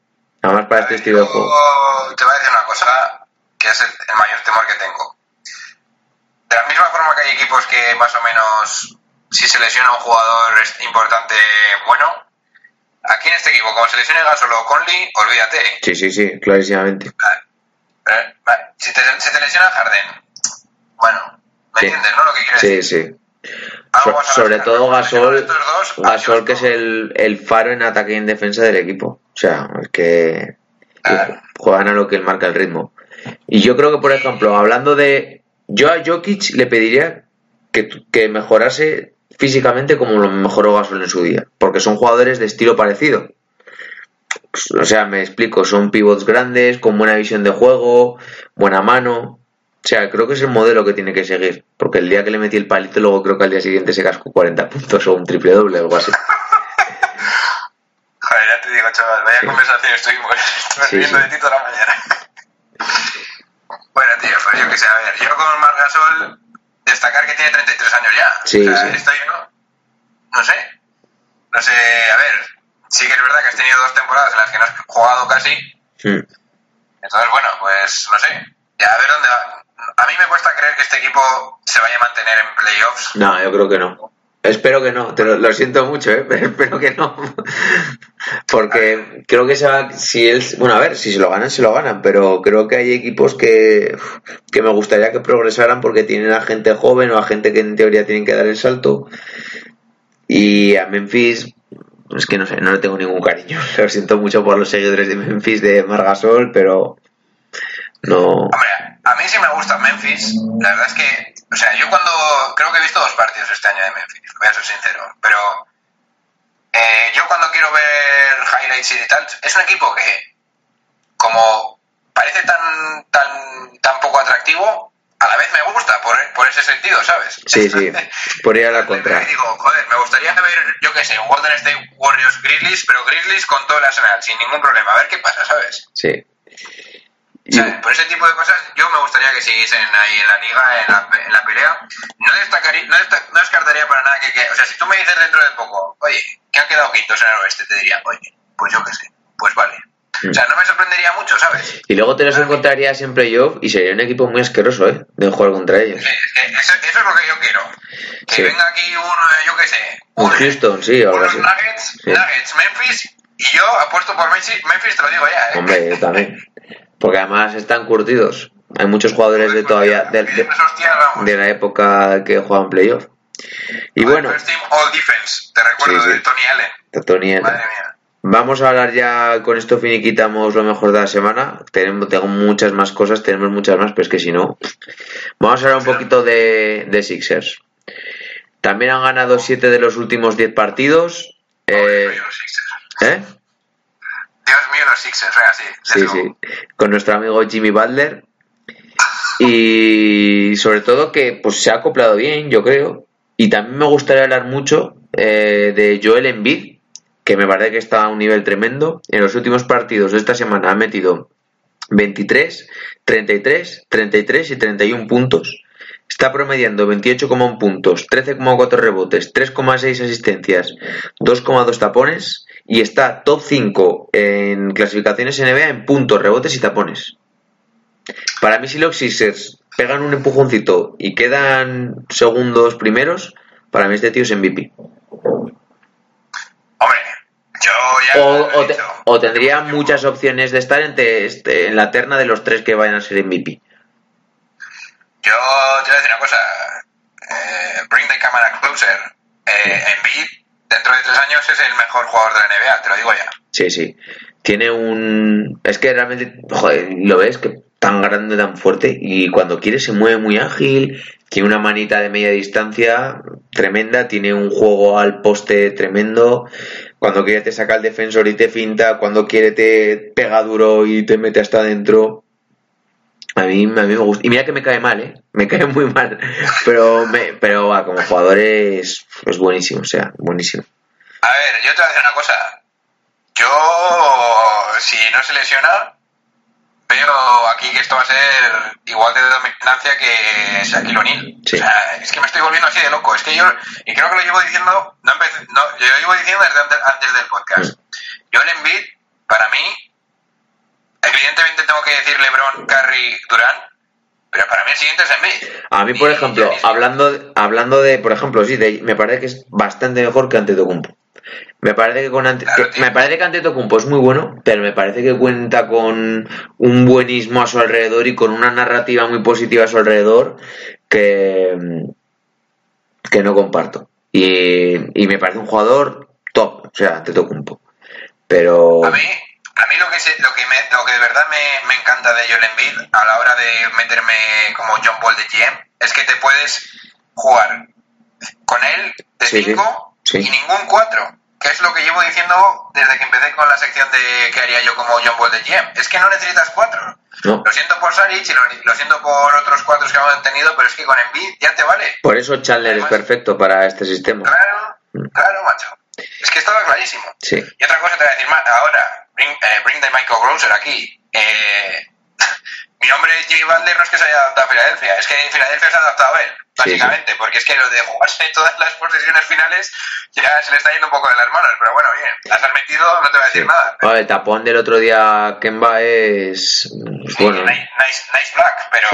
Además para este estilo de juego. Te voy a decir una cosa que es el, el mayor temor que tengo. De la misma forma que hay equipos que más o menos, si se lesiona un jugador importante, bueno, aquí en este equipo, como se lesione Gasol o Conley, olvídate. Sí, sí, sí, clarísimamente. Vale. Vale, vale. Si, te, si te lesiona Harden, bueno, ¿me Sí. entiendes, no? Lo que quiero Sí, decir. sí. Algo So- vas a sobre todo Gasol, Gasol que es el, el faro en ataque y en defensa del equipo. O sea, es que Claro. juegan a lo que él marca el ritmo. Y yo creo que, por ejemplo, hablando de... Yo a Jokic le pediría que, que mejorase físicamente como lo mejoró Gasol en su día. Porque son jugadores de estilo parecido. Pues, o sea, me explico, son pivots grandes, con buena visión de juego, buena mano. O sea, creo que es el modelo que tiene que seguir. Porque el día que le metí el palito, luego creo que al día siguiente se cascó 40 puntos o un triple doble o algo así. Joder, ya te digo, chaval, vaya Sí. conversación Sí, riendo sí. de ti toda la mañana. bueno, tío, pues yo que sé, a ver, yo con Marc Gasol, destacar que tiene 33 años ya. Sí, o sea, sí. esto yo no, no sé, no sé, a ver, sí que es verdad que has tenido dos temporadas en las que no has jugado casi, Hmm. entonces bueno, pues no sé, ya a ver dónde va. A mí me cuesta creer que este equipo se vaya a mantener en playoffs. No, yo creo que no. Espero que no, te lo, lo siento mucho, ¿eh? pero espero que no. Porque creo que se va, si él, bueno, a ver, si se lo ganan, se lo ganan, pero creo que hay equipos que, que me gustaría que progresaran porque tienen a gente joven o a gente que en teoría tienen que dar el salto. Y a Memphis, es que no sé, no le tengo ningún cariño. Lo siento mucho por los seguidores de Memphis de Margasol, pero no. Hombre, a mí sí me gusta Memphis. La verdad es que, o sea, yo cuando creo que he visto dos partidos este año de Memphis, voy a ser sincero, pero eh, yo cuando quiero ver highlights y tal, es un equipo que, como parece tan tan tan poco atractivo, a la vez me gusta por, por ese sentido, ¿sabes? Sí, sí, por ir a la contra. Digo, joder, me gustaría ver, yo qué sé, un Golden State Warriors Grizzlies, pero Grizzlies con todo el arsenal, sin ningún problema. A ver qué pasa, ¿sabes? Sí. O sea, por ese tipo de cosas, yo me gustaría que siguiesen ahí en la liga, en la, en la pelea. No, destacaría, no, desta- no descartaría para nada que, que- O sea, si tú me dices dentro de poco, oye, que han quedado quintos en el oeste, te diría, oye, pues yo qué sé, pues vale. O sea, no me sorprendería mucho, ¿sabes? Y luego te los encontraría siempre yo y sería un equipo muy asqueroso, ¿eh? De jugar contra ellos. Eh, eh, Eso, eso es lo que yo quiero. Que Sí. venga aquí uno, eh, yo qué sé, Un Houston, sí, ahora unos sí. Nuggets, Sí. Nuggets, Memphis, y yo apuesto por Memphis, Memphis te lo digo ya, ¿eh? Hombre, yo también. Porque además están curtidos. Hay muchos jugadores de todavía de, de la época que jugaban playoff. Y bueno, First Team All Defense, te recuerdo, Sí, sí. de Tony Allen. Tony, Madre mía. vamos a hablar ya con esto finiquitamos lo mejor de la semana. Tenemos, tengo muchas más cosas, tenemos muchas más, pero es que si no. Vamos a hablar un poquito de, de Sixers. También han ganado 7 de los últimos 10 partidos. Eh. ¿eh? Dios mío, los Sixers, venga, sí. let's Sí, go. sí. Con nuestro amigo Jimmy Butler. Y sobre todo que pues se ha acoplado bien, yo creo. Y también me gustaría hablar mucho eh, de Joel Embiid, que me parece que está a un nivel tremendo. En los últimos partidos de esta semana ha metido 23, 33, 33 y 31 puntos. Está promediando 28,1 puntos, 13,4 rebotes, 3,6 asistencias, 2,2 tapones y está top 5 en clasificaciones NBA en puntos, rebotes y tapones. Para mí si los Sixers pegan un empujoncito y quedan segundos primeros, para mí este tío es MVP. Hombre, yo ya. O, lo he o te- dicho. o tendría muchas opciones de estar entre este- en la terna de los tres que vayan a ser MVP. Yo te voy a decir una cosa. Eh, bring the camera closer. Eh, Embiid, dentro de tres años, es el mejor jugador de la NBA, te lo digo ya. Sí, sí. Tiene un. Es que realmente, joder, lo ves que tan grande, tan fuerte. Y cuando quiere se mueve muy ágil. Tiene una manita de media distancia tremenda. Tiene un juego al poste tremendo. Cuando quiere te saca el defensor y te finta. Cuando quiere te pega duro y te mete hasta adentro. A mí, a mí me gusta. Y mira que me cae mal, ¿eh? Me cae muy mal. Pero, me, pero va, como jugador es, es buenísimo. O sea, buenísimo. A ver, yo te voy a decir una cosa. Yo, si no se lesiona, veo aquí que esto va a ser igual de dominancia que Shaquille O'Neal. Sí. O sea, es que me estoy volviendo así de loco. Es que yo, y creo que lo llevo diciendo, no, empecé- no yo lo llevo diciendo desde antes, del podcast. Yo el Embiid, para mí, evidentemente tengo que decir LeBron, Curry, Durant, pero para mí el siguiente es Embiid. A mí, por Y ejemplo, Giannis- hablando, hablando de, por ejemplo, sí, de- me parece que es bastante mejor que Antetokounmpo. Me parece que con Ante- Claro, que- tío. me parece que Antetokounmpo es muy bueno, pero me parece que cuenta con un buenismo a su alrededor y con una narrativa muy positiva a su alrededor que que no comparto. Y, y me parece un jugador top, o sea, Antetokounmpo. Pero A mí, a mí lo que se- lo que me, lo que de verdad me, me encanta de Joel Embiid a la hora de meterme como John Paul de GM es que te puedes jugar con él de Sí, sí. 5 Sí. y ningún 4. Que es lo que llevo diciendo desde que empecé con la sección de qué haría yo como John Paul de GM. Es que no necesitas 4. no. Lo siento por Saric y lo, lo siento por otros cuatro que hemos tenido, pero es que con Embiid ya te vale. Por eso Chandler es perfecto para este sistema. Claro, claro, macho. Es que estaba clarísimo. Sí. Y otra cosa te voy a decir más. Ahora, bring, eh, bring the Michael Grosser aquí. Eh, mi hombre Jimmy Butler no es que se haya adaptado a Filadelfia, es que Filadelfia se ha adaptado a él, Sí, básicamente, porque es que lo de jugarse todas las posiciones finales ya se le está yendo un poco de las manos, pero bueno, bien, las has metido, no te voy a decir nada. Bueno, el tapón del otro día Kemba es bueno. nice, nice, black, pero,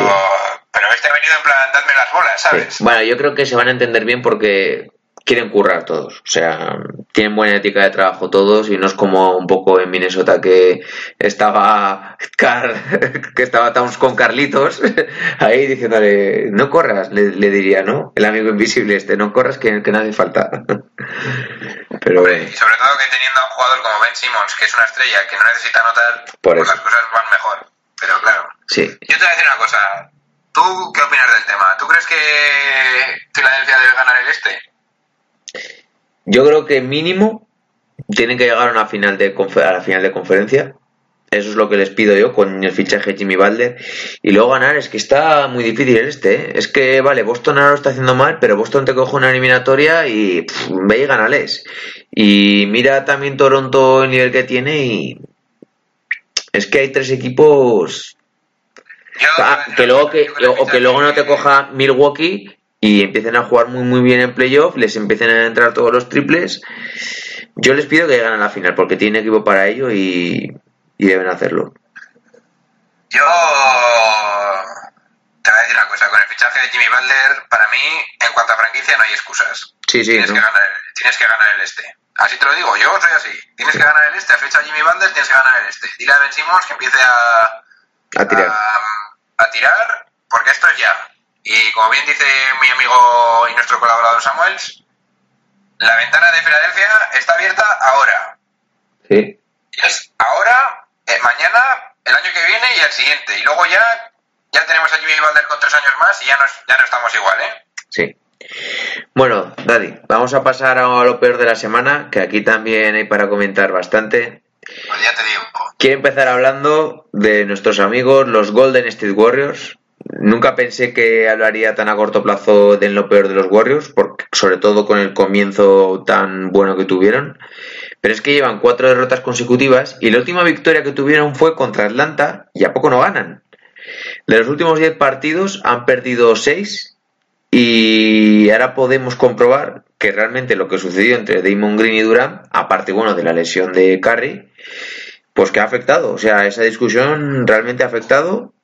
pero este ha venido en plan, dadme las bolas, ¿sabes? Bueno, yo creo que se van a entender bien porque quieren currar todos. O sea, tienen buena ética de trabajo todos y no es como un poco en Minnesota que estaba Car- que estaba Towns con Carlitos ahí diciéndole no corras, le, le diría, ¿no? El amigo invisible este, no corras que, que nadie falta. Pero Hombre, y sobre todo que teniendo a un jugador como Ben Simmons, que es una estrella, que no necesita anotar, Por pues las cosas van mejor. Pero claro, sí. yo te voy a decir una cosa. ¿Tú qué opinas del tema? ¿Tú crees que Filadelfia debe ganar el este? Yo creo que mínimo tienen que llegar a una final de a la final de conferencia. Eso es lo que les pido yo con el fichaje Jimmy Butler. Y luego ganar, es que está muy difícil este. ¿eh? Es que, vale, Boston ahora lo está haciendo mal, pero Boston te coge una eliminatoria y pff, ve y ganales. Y mira también Toronto el nivel que tiene y. Es que hay tres equipos Ah, que luego que, o que luego no te coja Milwaukee y empiecen a jugar muy muy bien en playoff, les empiecen a entrar todos los triples. Yo les pido que lleguen a la final porque tienen equipo para ello y, y deben hacerlo. Yo te voy a decir una cosa. Con el fichaje de Jimmy Butler, para mí, en cuanto a franquicia, no hay excusas. Sí, sí, tienes, ¿no? que ganar el, tienes que ganar el este. Así te lo digo, yo soy así. Tienes que ganar el este. Has fichado a Jimmy Butler, tienes que ganar el este. Dile a Ben Simmons que empiece a, a tirar. a, a tirar, porque esto es ya. Y como bien dice mi amigo y nuestro colaborador Samuels, la ventana de Filadelfia está abierta ahora. Sí. Es ahora, mañana, el año que viene y el siguiente. Y luego ya, ya tenemos a Jimmy Butler con tres años más y ya no, es- ya no estamos igual, ¿eh? Sí. Bueno, Daddy, vamos a pasar a lo peor de la semana, que aquí también hay para comentar bastante. Pues ya te digo. Quiero empezar hablando de nuestros amigos, los Golden State Warriors. Nunca pensé que hablaría tan a corto plazo de lo peor de los Warriors, porque, sobre todo con el comienzo tan bueno que tuvieron. Pero es que llevan cuatro derrotas consecutivas y la última victoria que tuvieron fue contra Atlanta y a poco no ganan. De los últimos 10 partidos han perdido 6 y ahora podemos comprobar que realmente lo que sucedió entre Damon Green y Durant, aparte bueno de la lesión de Curry, pues que ha afectado. O sea, esa discusión realmente ha afectado.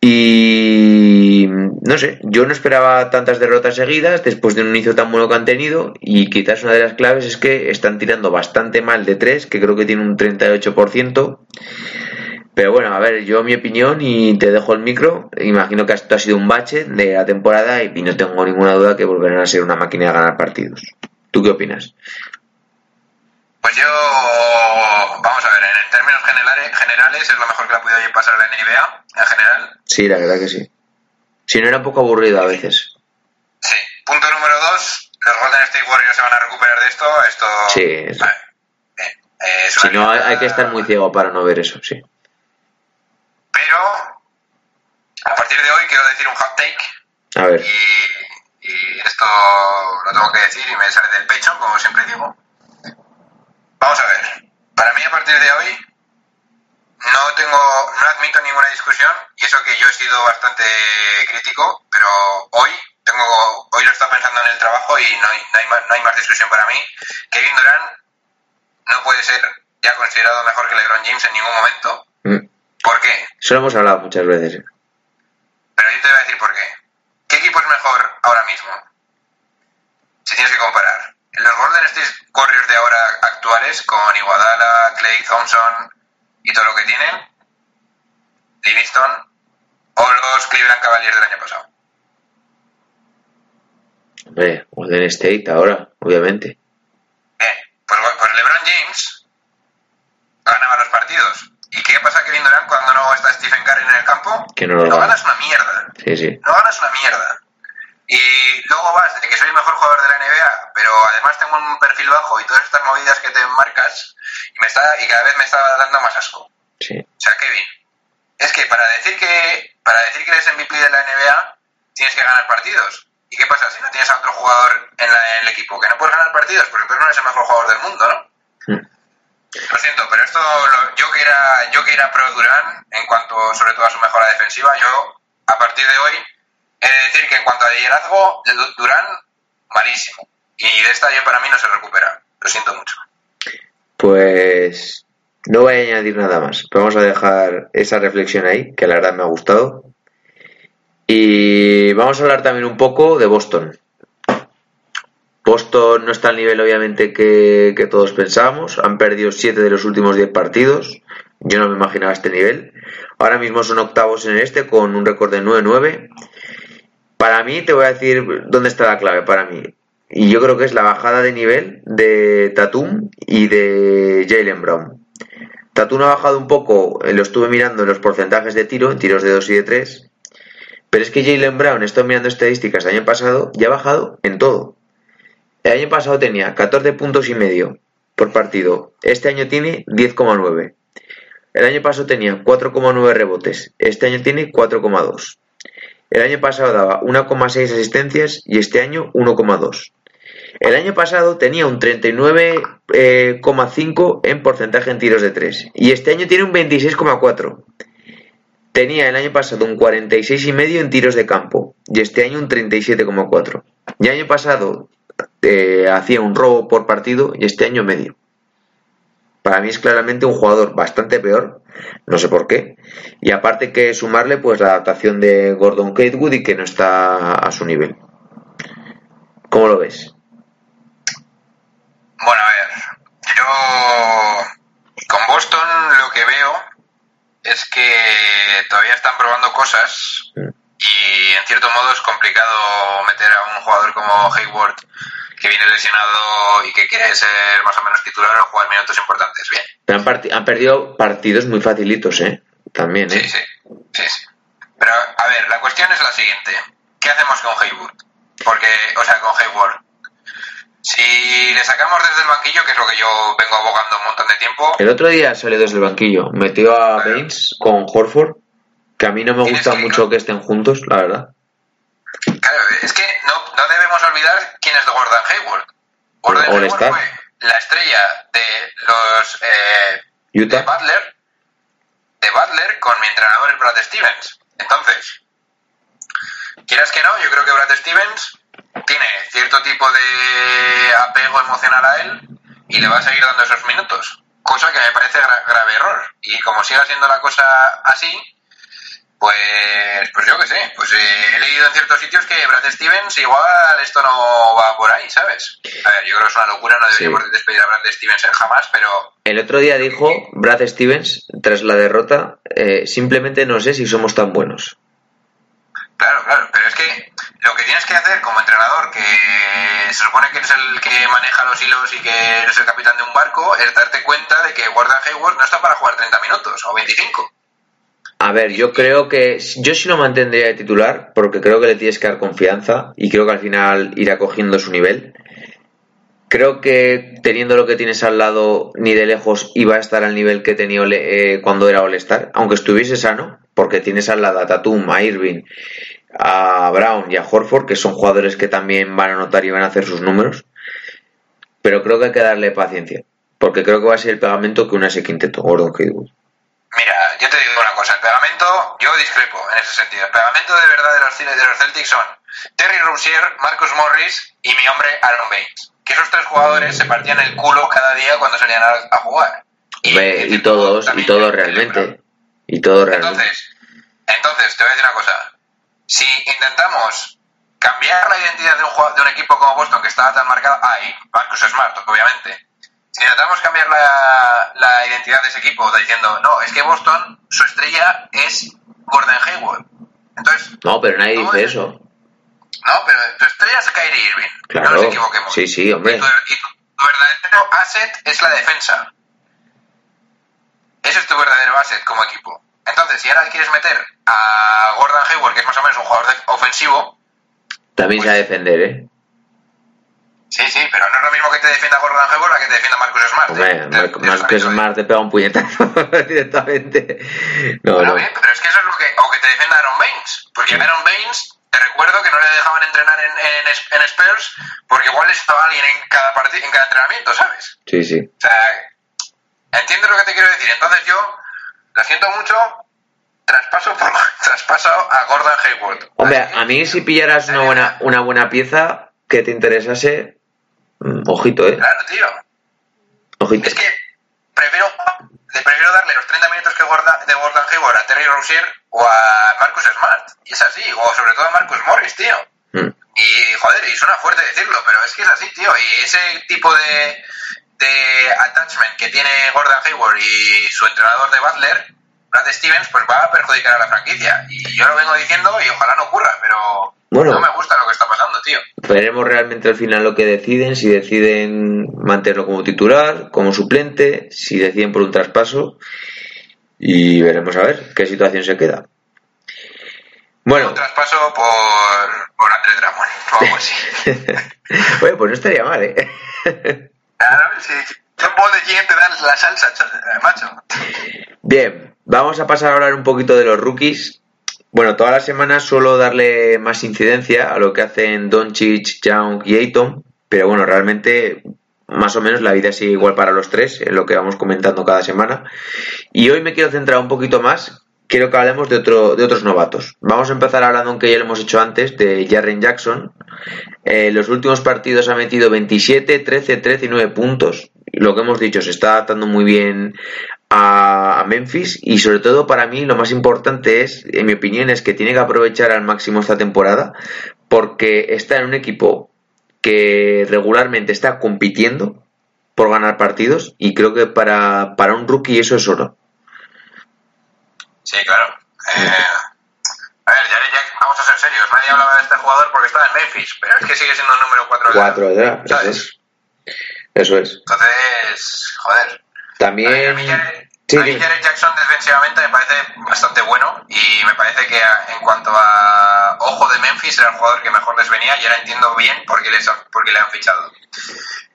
Y no sé, yo no esperaba tantas derrotas seguidas después de un inicio tan bueno que han tenido. Y quizás una de las claves es que están tirando bastante mal de 3, que creo que tiene un 38%. Pero bueno, a ver, yo mi opinión y te dejo el micro. Imagino que esto ha sido un bache de la temporada y no tengo ninguna duda que volverán a ser una máquina de ganar partidos. ¿Tú qué opinas? Pues yo, vamos a ver, en términos generales, generales es lo mejor que le ha podido pasar a la NBA, en general. Sí, la verdad que sí. Si no era un poco aburrido a veces. Sí. Punto número dos, los Golden State Warriors se van a recuperar de esto. Esto Sí, es- eh, eh, es Si no, hay, que estar muy ciego para no ver eso, sí. Pero, a partir de hoy quiero decir un hot take A ver, y, y esto lo tengo que decir y me sale del pecho, como siempre digo. Vamos a ver. Para mí, a partir de hoy, no tengo, no admito ninguna discusión, y eso que yo he sido bastante crítico, pero hoy tengo, hoy lo está pensando en el trabajo y no hay, no hay, más, no hay más discusión para mí. Kevin Durant no puede ser ya considerado mejor que LeBron James en ningún momento. Mm. ¿Por qué? Eso lo hemos hablado muchas veces. Pero yo te voy a decir por qué. ¿Qué equipo es mejor ahora mismo? Si tienes que comparar. Los Golden State Warriors de ahora actuales, con Iguadala, Clay Thompson y todo lo que tienen, Livingston, o los Cleveland Cavaliers del año pasado. Hombre, Golden State ahora, obviamente. Pues, pues LeBron James ganaba los partidos. ¿Y qué pasa Kevin Durant cuando no está Stephen Curry en el campo? Que no lo no gana. ganas una mierda. Sí, sí. No ganas una mierda. Y luego vas de que soy el mejor jugador de la NBA, pero además tengo un perfil bajo y todas estas movidas que te marcas y me está y cada vez me está dando más asco. Sí. O sea, Kevin, es que para decir que para decir que eres MVP de la NBA tienes que ganar partidos. ¿Y qué pasa si no tienes a otro jugador en, la- en el equipo que no puedes ganar partidos? Pues entonces no eres el mejor jugador del mundo, ¿no? Mm. Lo siento, pero esto lo- yo que era yo que era pro Durán en cuanto sobre todo a su mejora defensiva, yo a partir de hoy he de decir que en cuanto a liderazgo de Du- Durán malísimo. Y de esta yo para mí no se recupera. Lo siento mucho. Pues no voy a añadir nada más. Vamos a dejar esa reflexión ahí, que la verdad me ha gustado. Y vamos a hablar también un poco de Boston. Boston no está al nivel, obviamente, que, que todos pensábamos. Han perdido 7 de los últimos 10 partidos. Yo no me imaginaba este nivel. Ahora mismo son octavos en el este con un récord de 9-9. Para mí, te voy a decir dónde está la clave para mí. Y yo creo que es la bajada de nivel de Tatum y de Jalen Brown. Tatum ha bajado un poco, eh, lo estuve mirando en los porcentajes de tiro, en tiros de 2 y de 3. Pero es que Jalen Brown, estoy mirando estadísticas del año pasado, ya ha bajado en todo. El año pasado tenía 14 puntos y medio por partido. Este año tiene 10,9. El año pasado tenía 4,9 rebotes. Este año tiene 4,2. El año pasado daba 1,6 asistencias y este año 1,2. El año pasado tenía un 39,5 en porcentaje en tiros de 3 y este año tiene un 26,4. Tenía el año pasado un 46,5 en tiros de campo y este año un 37,4. Y el año pasado eh, hacía un robo por partido y este año medio. Para mí es claramente un jugador bastante peor, no sé por qué. Y aparte que sumarle pues la adaptación de Gordon Catewood y que no está a su nivel. ¿Cómo lo ves? Bueno, a ver, yo con Boston lo que veo es que todavía están probando cosas y en cierto modo es complicado meter a un jugador como Hayward que viene lesionado y que quiere ser más o menos titular o jugar minutos importantes. Bien, Pero han, perdido partidos muy facilitos, ¿eh? También, ¿eh? sí, sí, sí, sí. Pero a ver, la cuestión es la siguiente: ¿qué hacemos con Hayward? Porque, o sea, con Hayward. Si le sacamos desde el banquillo, que es lo que yo vengo abogando un montón de tiempo, El otro día salió desde el banquillo, metió a Baines con Horford, que a mí no me gusta que- mucho que estén juntos, la verdad. Claro, es que no, no debemos olvidar quién es Gordon Hayward. Gordon All Hayward Star. fue la estrella de los eh, de Utah. Butler, de Butler con mi entrenador Brad Stevens. Entonces, quieras que no, yo creo que Brad Stevens tiene cierto tipo de apego emocional a él y le va a seguir dando esos minutos. Cosa que me parece gra- grave error. Y como siga siendo la cosa así, pues, pues yo qué sé, pues eh, he leído en ciertos sitios que Brad Stevens igual esto no va por ahí, ¿sabes? A ver, yo creo que es una locura, no deberíamos Sí. despedir a Brad Stevens en jamás, pero El otro día dijo Brad Stevens, tras la derrota, eh, simplemente no sé si somos tan buenos. claro, claro, pero es que lo que tienes que hacer como entrenador, que se supone que eres el que maneja los hilos y que eres el capitán de un barco, es darte cuenta de que Gordon Hayward no está para jugar 30 minutos o 25. A ver, yo creo que yo sí lo mantendría de titular, porque creo que le tienes que dar confianza y creo que al final irá cogiendo su nivel. Creo que teniendo lo que tienes al lado, ni de lejos iba a estar al nivel que tenía eh, cuando era All-Star, aunque estuviese sano, porque tienes al lado a Tatum, a Irving, a Brown y a Horford, que son jugadores que también van a anotar y van a hacer sus números. Pero creo que hay que darle paciencia. Porque creo que va a ser el pegamento que una ese quinteto, Gordon Hayward. Mira, yo te digo una cosa, el pegamento, yo discrepo en ese sentido. El pegamento de verdad de los, de los Celtics son Terry Rozier, Marcus Morris y mi hombre Aaron Baines. Que esos tres jugadores se partían el culo cada día cuando salían a, a jugar. Y, y todos, y todos realmente. Y todos realmente. Entonces, entonces, te voy a decir una cosa. Si intentamos cambiar la identidad de un, de un equipo como Boston que estaba tan marcado, ay, Marcus Smart, obviamente. Si intentamos cambiar la, la identidad de ese equipo diciendo, no, es que Boston, su estrella es Gordon Hayward. Entonces, no, pero nadie dice es, eso. No, pero tu estrella es Kyrie Irving. Claro. No nos equivoquemos. Sí, sí, hombre. Y tu, y tu verdadero asset es la defensa. Ese es tu verdadero asset como equipo. Entonces, si ahora quieres meter a Gordon Hayward, que es más o menos un jugador ofensivo. También pues, a defender, ¿eh? Sí, sí, pero no es lo mismo que te defienda Gordon Hayward a que te defienda Marcus Smart. Hombre, ¿eh? Marcus Smart te pega un puñetazo directamente. No, bueno, no. Bien, pero es que eso es lo que. O que te defienda Aaron Baines. Porque Sí. Aaron Baines, te recuerdo que no le dejaban entrenar en, en, en Spurs porque igual estaba alguien en cada, partid- en cada entrenamiento, ¿sabes? Sí, sí. O sea, ¿entiendes lo que te quiero decir? Entonces yo, lo siento mucho, traspaso, por, traspaso a Gordon Hayward. Hombre, a mí si pillaras una buena, una buena pieza que te interesase, ojito, ¿eh? Claro, tío. Ojito. Es que prefiero, le prefiero darle los 30 minutos que guarda, de Gordon Hayward a Terry Rozier o a Marcus Smart. Y es así, o sobre todo a Marcus Morris, tío. Mm. Y joder, y suena fuerte decirlo, pero es que es así, tío. Y ese tipo de, de attachment que tiene Gordon Hayward y su entrenador de Butler, Brad Stevens, pues va a perjudicar a la franquicia. Y yo lo vengo diciendo y ojalá no ocurra, pero Bueno. no me gusta lo que está pasando, tío. Veremos realmente al final lo que deciden, si deciden mantenerlo como titular, como suplente, si deciden por un traspaso y veremos a ver qué situación se queda. Bueno, Un traspaso por, por Andrés Drummond o algo así. Oye, pues no estaría mal, ¿eh? Claro, si un bol de GM te dan la salsa, ch- macho. Bien, vamos a pasar a hablar un poquito de los rookies. Bueno, todas las semanas suelo darle más incidencia a lo que hacen Doncic, Young y Ayton, pero bueno, realmente más o menos la vida sigue igual para los tres, en lo que vamos comentando cada semana. Y hoy me quiero centrar un poquito más, quiero que hablemos de, otro, de otros novatos. Vamos a empezar hablando, aunque ya lo hemos hecho antes, de Jaren Jackson. Eh, los últimos partidos ha metido 27, 13, 13 y 9 puntos. Lo que hemos dicho, se está adaptando muy bien a, Memphis y sobre todo para mí lo más importante es, en mi opinión, es que tiene que aprovechar al máximo esta temporada porque está en un equipo que regularmente está compitiendo por ganar partidos y creo que para, para un rookie eso es oro. Sí, claro. Eh, a ver, vamos a ser serios. Nadie hablaba de este jugador porque estaba en Memphis, pero es que sigue siendo el número 4 Cuatro, ¿verdad? Eso ¿Sabes? es. Eso es. Entonces, joder. También... a mí Jared, Sí, a mí dime. Jared Jackson defensivamente me parece bastante bueno y me parece que en cuanto a ojo de Memphis era el jugador que mejor les venía y ahora entiendo bien por qué, les, por qué le han fichado.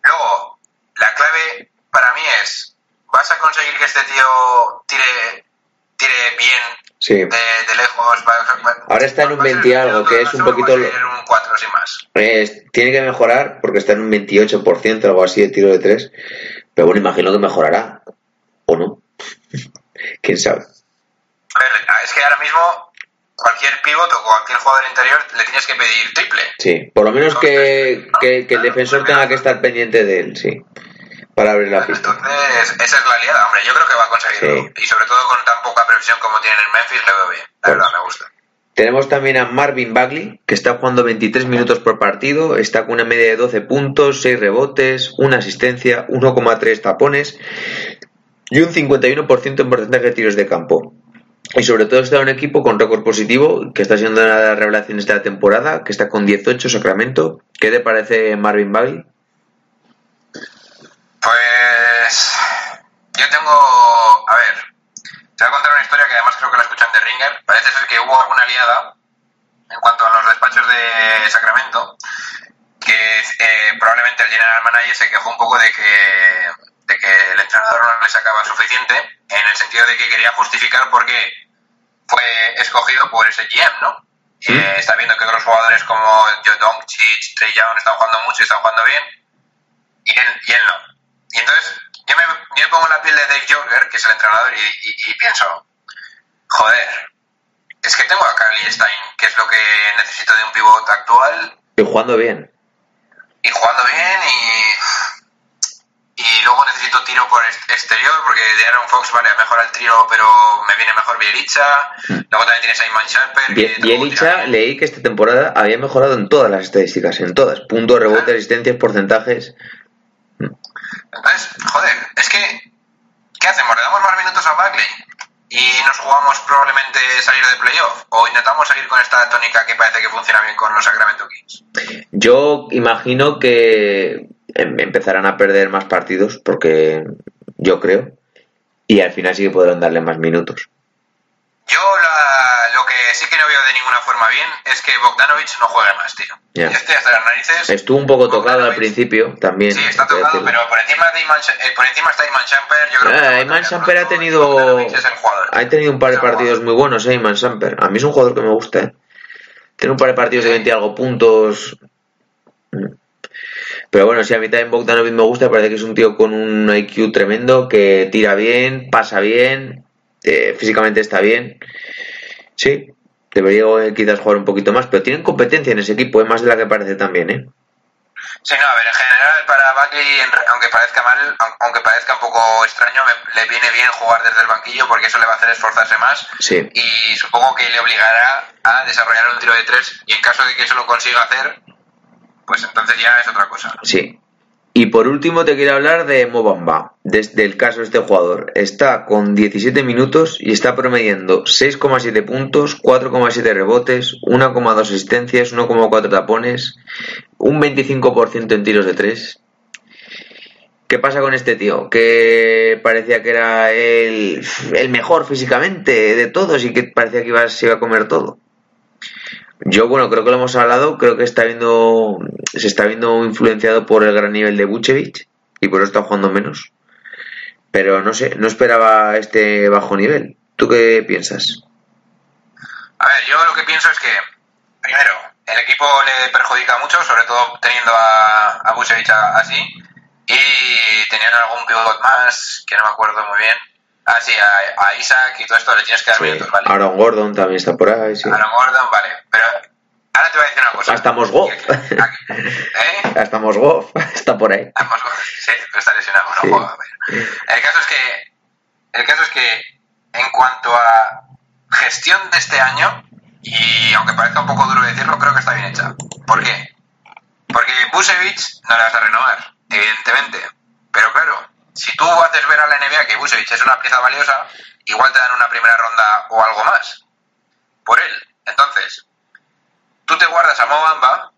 Luego, la clave para mí es, ¿vas a conseguir que este tío tire, tire bien Sí. de, de lejos? Ahora está en un va a ser 20 y algo, que es un poquito un 4 sin más. Eh, tiene que mejorar porque está en un 28%, algo así de tiro de 3. Pero bueno, imagino que mejorará. ¿O no? ¿Quién sabe? A ver, es que ahora mismo cualquier pivot o cualquier jugador interior le tienes que pedir triple. Sí, por lo menos que, que, que el defensor tenga que estar pendiente de él, sí. Para abrir la pista. Entonces, esa es la liada, hombre. Yo creo que va a conseguirlo. Y sobre todo con tan poca previsión como tienen en Memphis, le veo bien. La Pues- verdad, me gusta. Tenemos también a Marvin Bagley, que está jugando 23 minutos por partido, está con una media de 12 puntos, 6 rebotes, una asistencia, 1,3 tapones y un 51% en porcentaje de tiros de campo. Y sobre todo está un equipo con récord positivo, que está siendo una de las revelaciones de la temporada, que está con 18 Sacramento. ¿Qué te parece Marvin Bagley? Pues. Yo tengo. A ver. Te voy a contar una historia que además creo que la escuchan de Ringer. Parece ser que hubo alguna liada en cuanto a los despachos de Sacramento. Que eh, probablemente el general manager se quejó un poco de que, de que el entrenador no le sacaba suficiente. En el sentido de que quería justificar por qué fue escogido por ese GM, ¿no? Sí. Eh, está viendo que otros jugadores como Joe Doncic, Trey Young están jugando mucho y están jugando bien y él, y él no. Y entonces yo me, yo me pongo la piel de Dave Jorger, que es el entrenador, y, y, y pienso, joder, es que tengo a Carly Stein, que es lo que necesito de un pivot actual. Y jugando bien. Y jugando bien y... Y luego necesito tiro por exterior porque de Aaron Fox, vale, mejora el tiro, pero me viene mejor Bielicha. Luego también tienes a Iman Sharper. Bien, Bielicha, leí que esta temporada había mejorado en todas las estadísticas, en todas. Puntos, rebotes, ¿Ah? asistencias, porcentajes. Entonces, joder, es que, ¿qué hacemos? ¿Le damos más minutos a Bagley? y nos jugamos probablemente salir de playoff o intentamos seguir con esta tónica que parece que funciona bien con los Sacramento Kings? Yo imagino que em, empezarán a perder más partidos porque yo creo y al final sí que podrán darle más minutos. Yo la, lo que sí que no veo de ninguna forma bien es que Bogdanovich no juegue más, tío. Ya. Este hasta las narices. Estuvo un poco tocado al principio también. Sí, está tocado, pero por encima, de Iman, eh, por encima está Iman Champer. Yo creo ah, Iman Champer ha tenido. Ha tenido un par de partidos muy buenos, eh, Iman Champer. A mí es un jugador que me gusta. Eh. Tiene un par de partidos de 20 y algo puntos. Pero bueno, si a mí también Bogdanovich me gusta, parece que es un tío con un IQ tremendo, que tira bien, pasa bien, eh, físicamente está bien. Sí, debería eh, quizás jugar un poquito más, pero tienen competencia en ese equipo, es más de la que parece también, ¿eh? Sí, no, a ver, en general para Buckley, aunque parezca mal, aunque parezca un poco extraño, me, le viene bien jugar desde el banquillo porque eso le va a hacer esforzarse más sí. y supongo que le obligará a desarrollar un tiro de tres y en caso de que eso lo consiga hacer, pues entonces ya es otra cosa. Sí, y por último te quiero hablar de Mobamba, desde el caso de este jugador. Está con 17 minutos y está promediando 6,7 puntos, 4,7 rebotes, 1,2 asistencias, 1,4 tapones, un 25% en tiros de 3. ¿Qué pasa con este tío? Que parecía que era el, el mejor físicamente de todos y que parecía que iba, se iba a comer todo. Yo, bueno, creo que lo hemos hablado, creo que está viendo, se está viendo influenciado por el gran nivel de Bucevic y por eso está jugando menos. Pero no sé, no esperaba este bajo nivel. ¿Tú qué piensas? A ver, yo lo que pienso es que, primero, el equipo le perjudica mucho, sobre todo teniendo a, a así, y teniendo algún pivot más, que no me acuerdo muy bien, Ah, sí, a, Isaac y todo esto le tienes que dar sí. minutos, ¿vale? Aaron Gordon también está por ahí, sí. Aaron Gordon, vale. Pero ahora te voy a decir una cosa. Hasta Mosgoff. ¿Eh? Hasta Mosgoff está por ahí. A Mosgoff, sí, pero está lesionado, no sí. juega. El caso es que, el caso es que en cuanto a gestión de este año, y aunque parezca un poco duro decirlo, creo que está bien hecha. ¿Por qué? Porque Busevich no le vas a renovar, evidentemente. Pero claro, si tú haces ver a la NBA que Busevich es una pieza valiosa, igual te dan una primera ronda o algo más por él. Entonces, tú te guardas a Mobamba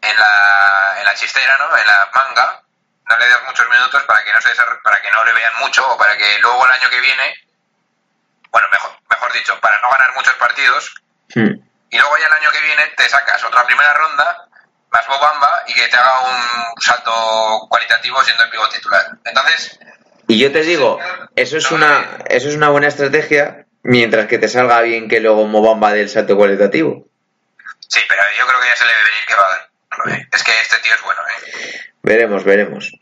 en la, en la chistera, ¿no? En la manga, no le das muchos minutos para que no se para que no le vean mucho o para que luego el año que viene, bueno, mejor, mejor dicho, para no ganar muchos partidos, hmm. y luego ya el año que viene te sacas otra primera ronda más Bobamba y que te haga un salto cualitativo siendo el pivote titular. Entonces. Y yo te digo, eso es una, eso es una buena estrategia, mientras que te salga bien que luego Mobamba del salto cualitativo. Sí, pero yo creo que ya se le debe venir que va a dar. Es que este tío es bueno, ¿eh? Veremos, veremos.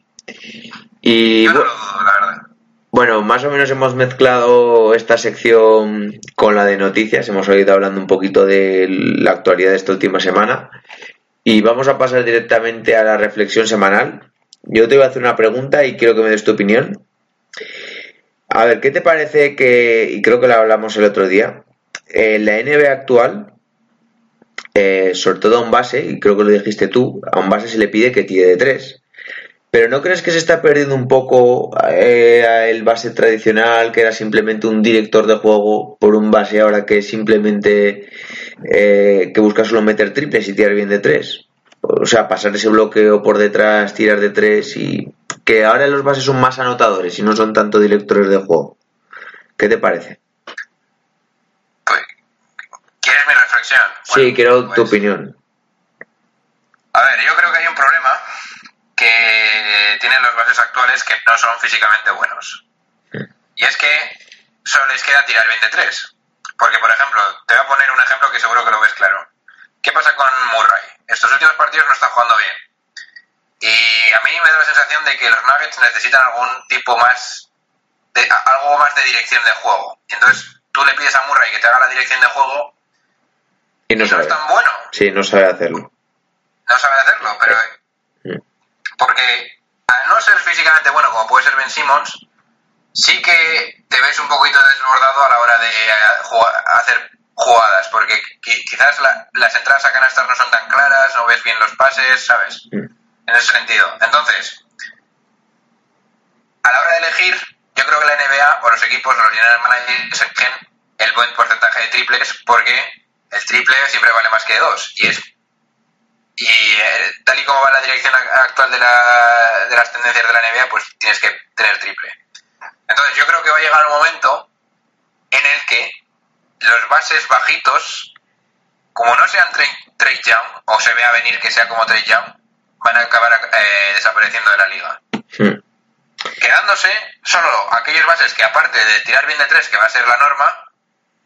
Y yo no lo dudo, la verdad. Bueno, más o menos hemos mezclado esta sección con la de noticias. Hemos oído hablando un poquito de la actualidad de esta última semana. Y vamos a pasar directamente a la reflexión semanal. Yo te voy a hacer una pregunta y quiero que me des tu opinión. A ver, ¿qué te parece que, y creo que lo hablamos el otro día, en la NBA actual, eh, sobre todo a un base, y creo que lo dijiste tú, a un base se le pide que tire de tres. Pero ¿no crees que se está perdiendo un poco eh, el base tradicional, que era simplemente un director de juego, por un base ahora que simplemente eh, que busca solo meter triples y tirar bien de tres? O sea, pasar ese bloqueo por detrás, tirar de tres y que ahora los bases son más anotadores y no son tanto directores de juego. ¿Qué te parece? Pues, ¿Quieres mi reflexión? Sí, quiero pues, tu opinión. A ver, yo creo que hay un problema que tienen los bases actuales que no son físicamente buenos. Y es que solo les queda tirar bien de tres. Porque, por ejemplo, te voy a poner un ejemplo que seguro que lo ves claro. ¿Qué pasa con Murray? Estos últimos partidos no está jugando bien. Y a mí me da la sensación de que los Nuggets necesitan algún tipo más, de, algo más de dirección de juego. Y entonces tú le pides a Murray que te haga la dirección de juego y no, y no sabe. es tan bueno. Sí, no sabe hacerlo. No sabe hacerlo, pero... Mm. Porque al no ser físicamente bueno, como puede ser Ben Simmons, sí que te ves un poquito desbordado a la hora de eh, jugar- hacer jugadas, porque qui- quizás la- las entradas a canastas no son tan claras, no ves bien los pases, ¿sabes? Mm. En ese sentido. Entonces, a la hora de elegir, yo creo que la NBA o los equipos los general managers eligen el buen porcentaje de triples porque el triple siempre vale más que dos. Y es y eh, tal y como va la dirección actual de, la- de las tendencias de la NBA, pues tienes que tener triple. Entonces yo creo que va a llegar un momento en el que los bases bajitos, como no sean Trey, Trey Young, o se vea venir que sea como Trey Young, van a acabar eh, desapareciendo de la liga. Mm. Quedándose solo aquellos bases que aparte de tirar bien de tres, que va a ser la norma,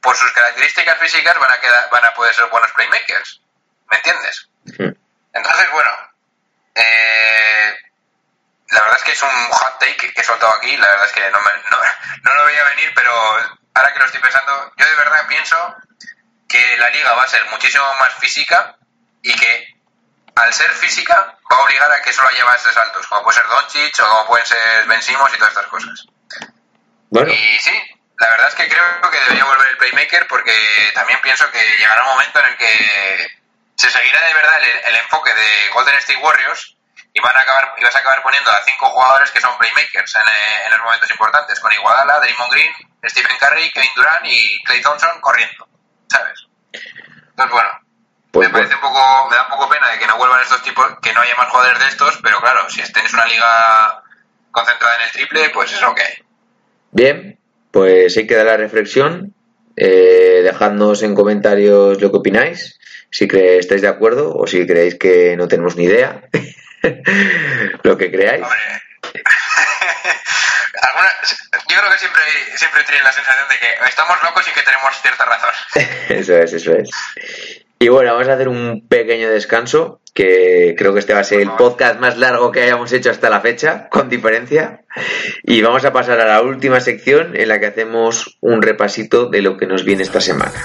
por sus características físicas van a, quedar, van a poder ser buenos playmakers. ¿Me entiendes? Mm. Entonces, bueno, eh, que es un hot take que he soltado aquí, la verdad es que no, me, no, no lo veía venir, pero ahora que lo estoy pensando, yo de verdad pienso que la liga va a ser muchísimo más física y que al ser física va a obligar a que solo haya bases altos, como puede ser Doncic o como pueden ser Ben Simmons y todas estas cosas. Bueno, Y sí, la verdad es que creo que debería volver el playmaker porque también pienso que llegará un momento en el que se seguirá de verdad el, el enfoque de Golden State Warriors y van a acabar y vas a acabar poniendo a cinco jugadores que son playmakers en, eh, en los momentos importantes, con Iguadala, Draymond Green, Stephen Curry, Kevin Durant y Clay Thompson corriendo, ¿sabes? Entonces bueno, pues me parece un poco, me da un poco pena de que no vuelvan estos tipos, que no haya más jugadores de estos, pero claro, si tenéis una liga concentrada en el triple, pues es lo que hay. Bien, pues ahí queda la reflexión. Eh, dejadnos en comentarios lo que opináis, si estáis de acuerdo o si creéis que no tenemos ni idea. lo que creáis. Alguna- yo creo que siempre, siempre tienen la sensación de que estamos locos y que tenemos cierta razón. Eso es, eso es. Y bueno, vamos a hacer un pequeño descanso, que creo que este va a ser el podcast más largo que hayamos hecho hasta la fecha, con diferencia. Y vamos a pasar a la última sección en la que hacemos un repasito de lo que nos viene esta semana.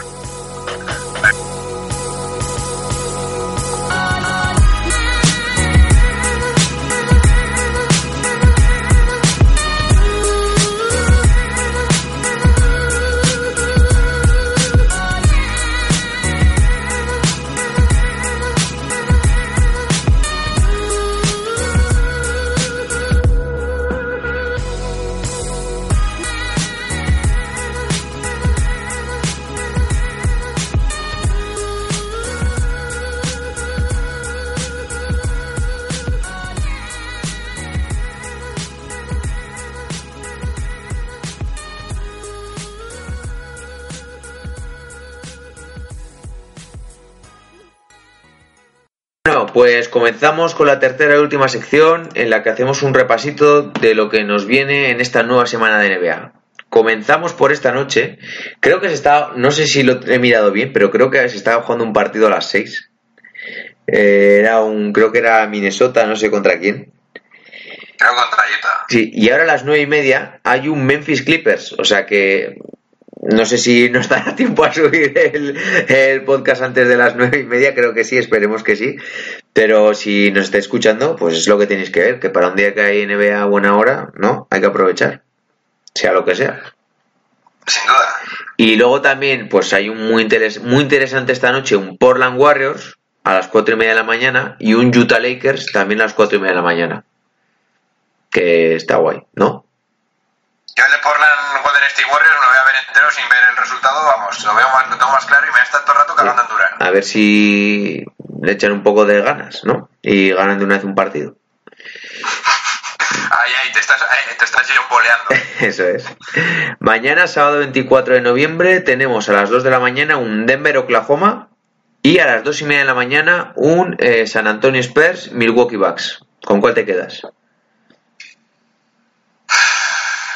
Bueno, pues comenzamos con la tercera y última sección en la que hacemos un repasito de lo que nos viene en esta nueva semana de NBA. Comenzamos por esta noche. Creo que se está, no sé si lo he mirado bien, pero creo que se estaba jugando un partido a las 6. Eh, era un, creo que era Minnesota, no sé contra quién. Creo contra Utah. Sí, y ahora a las nueve y media hay un Memphis Clippers, o sea que no sé si nos dará tiempo a subir el, el podcast antes de las nueve y media, creo que sí, esperemos que sí. Pero si nos está escuchando, pues es lo que tenéis que ver, que para un día que hay NBA a buena hora, ¿no? Hay que aprovechar, sea lo que sea. Sin duda. Y luego también, pues hay un muy, interes- muy interesante esta noche, un Portland Warriors a las cuatro y media de la mañana y un Utah Lakers también a las cuatro y media de la mañana. Que está guay, ¿no? Yo el de Portland Golden State Warriors me lo voy a ver entero sin ver el resultado, vamos, lo veo más, lo tengo más claro y me estado todo el rato cagando en Durán. A ver si le echan un poco de ganas, ¿no? Y ganan de una vez un partido. Ay, ay, te estás, ay, te estás boleando. Eso es. Mañana, sábado 24 de noviembre, tenemos a las 2 de la mañana un Denver Oklahoma y a las 2 y media de la mañana un eh, San Antonio Spurs Milwaukee Bucks. ¿Con cuál te quedas?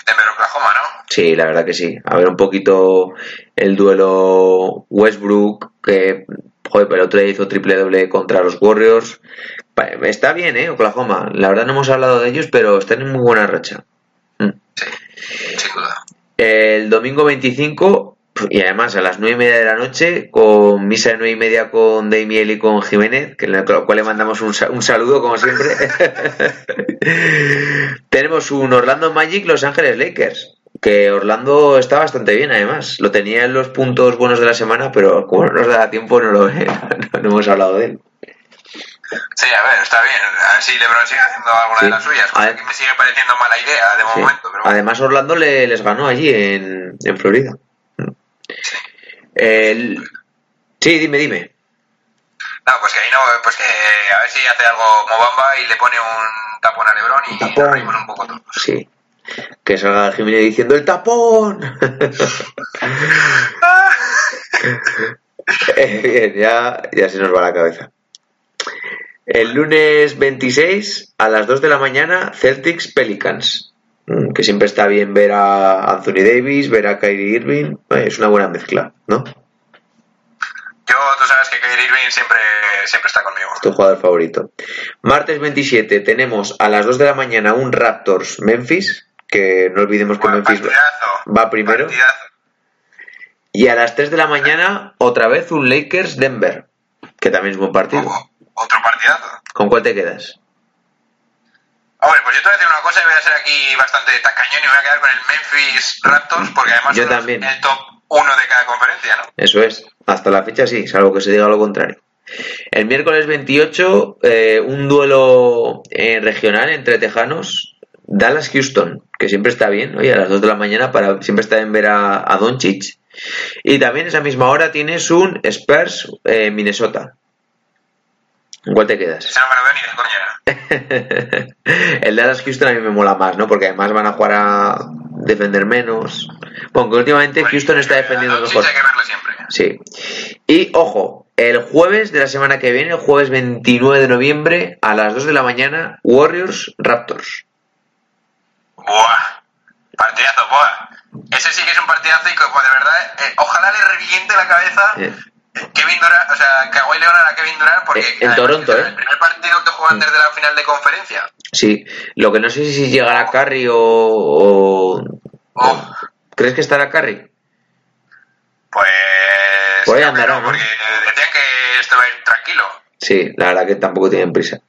Denver, Oklahoma, ¿no? Sí, la verdad que sí. A ver un poquito el duelo Westbrook, que joder, pero el otro día hizo triple doble contra los Warriors. Está bien, ¿eh? Oklahoma. La verdad no hemos hablado de ellos, pero están en muy buena racha. Mm. Sí, sin duda. El domingo 25, y además a las nueve y media de la noche, con misa de nueve y media con Damiel y con Jiménez, que al cual le mandamos un, un saludo, como siempre. Tenemos un Orlando Magic Los Ángeles Lakers. Que Orlando está bastante bien, además. Lo tenía en los puntos buenos de la semana, pero como no nos da tiempo, no, lo, no hemos hablado de él. Sí, a ver, está bien. A ver si LeBron sigue haciendo alguna de las suyas. Cosa que me sigue pareciendo mala idea de momento. Pero Además, Orlando le, les ganó allí en, en Florida. Sí. El... sí, dime, dime. No, pues que ahí no, pues que a ver si hace algo Mobamba y le pone un tapón a LeBron y tapón. nos un poco todos. Sí. Que salga Jiménez diciendo ¡El tapón! Bien, ya, ya se nos va la cabeza. El lunes 26 a las 2 de la mañana, Celtics Pelicans. Mm, que siempre está bien ver a Anthony Davis, ver a Kyrie Irving. Es una buena mezcla, ¿no? Yo, tú sabes que Kyrie Irving siempre, siempre está conmigo. Es tu jugador favorito. Martes 27 tenemos a las 2 de la mañana un Raptors Memphis. Que no olvidemos que Memphis va primero. Y a las 3 de la mañana, otra vez un Lakers Denver. Que también es buen partido. Otro partidazo. ¿Con cuál te quedas? Hombre, pues yo te voy a decir una cosa y voy a ser aquí bastante tacañón y voy a quedar con el Memphis Raptors porque además yo también. el top uno de cada conferencia, ¿no? Eso es. Hasta la fecha sí, salvo que se diga lo contrario. El miércoles 28, eh, un duelo eh, regional entre tejanos. Dallas-Houston, que siempre está bien, oye, a las 2 de la mañana para siempre está en ver a, a Doncic. Y también esa misma hora tienes un Spurs-Minnesota. ¿En cuál te quedas? Ese no me lo veo ni de coña. el Dallas Houston a mí me mola más, ¿no? Porque además van a jugar a defender menos. Bueno, que últimamente Bueno, Houston está defendiendo mejor. hay que verlo siempre. Sí. Y ojo, el jueves de la semana que viene, el jueves 29 de noviembre, a las 2 de la mañana, Warriors Raptors. Buah. Partidazo, buah. Ese sí que es un partidazo y que, pues, de verdad, eh, ojalá le reviente la cabeza Eh, Kevin Durant, o sea, Kawhi Leonard a Kevin Durant porque Eh, en Toronto, ¿eh? El primer partido que juegan desde la final de conferencia. sí, lo que no sé si llegará Curry o, o- Oh, ¿Crees que estará Curry? pues. Por ahí andará. Porque decían que esto va a ir tranquilo. Sí, la verdad que tampoco tienen prisa.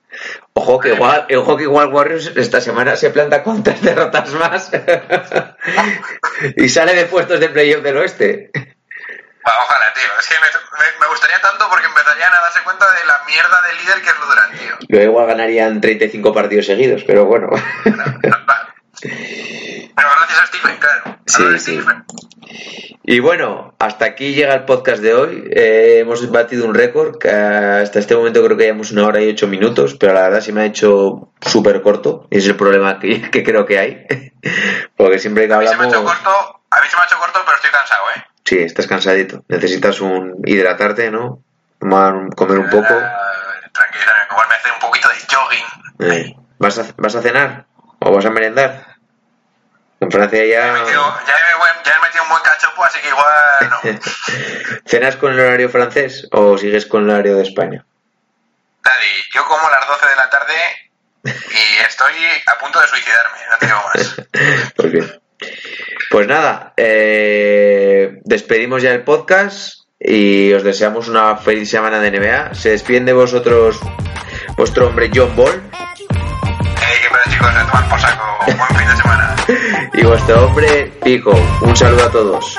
Ojo que igual, ojo que igual Warriors esta semana se planta con tres derrotas más y sale de puestos de playoff del oeste. Ojalá, tío. Es que me, gustaría tanto porque empezarían a darse cuenta de la mierda del líder que es Durant, tío. Yo igual ganarían 35 partidos seguidos, pero bueno. Va. Pero gracias a Stephen, claro. Sí, A sí. Stephen. Y bueno, hasta aquí llega el podcast de hoy. Eh, hemos batido un récord que hasta este momento creo que llevamos una hora y ocho minutos, pero la verdad se me ha hecho súper corto y es el problema que, que creo que hay. Porque siempre que A mí se me ha hecho hablamos... corto, a mí se me ha hecho corto, pero estoy cansado, ¿eh? Sí, estás cansadito. Necesitas un hidratarte, ¿no? Tomar, comer un poco. Eh, tranquilizarme, igual me hace un poquito de jogging. Eh, ¿Vas, a, ¿Vas a cenar? ¿O vas a merendar? En Francia Ya, ya... he metido, ya, he, buen- ya he metido un buen cachopo, así que igual no. ¿Cenas con el horario francés o sigues con el horario de España? Daddy, yo como a las 12 de la tarde y estoy a punto de suicidarme, no te digo más. Pues bien. Pues nada, eh, despedimos ya el podcast y os deseamos una feliz semana de NBA. Se despiden de vosotros vuestro hombre John Ball qué chicos, a tomar por saco. Buen fin de semana. y vuestro hombre Pico. Un saludo a todos.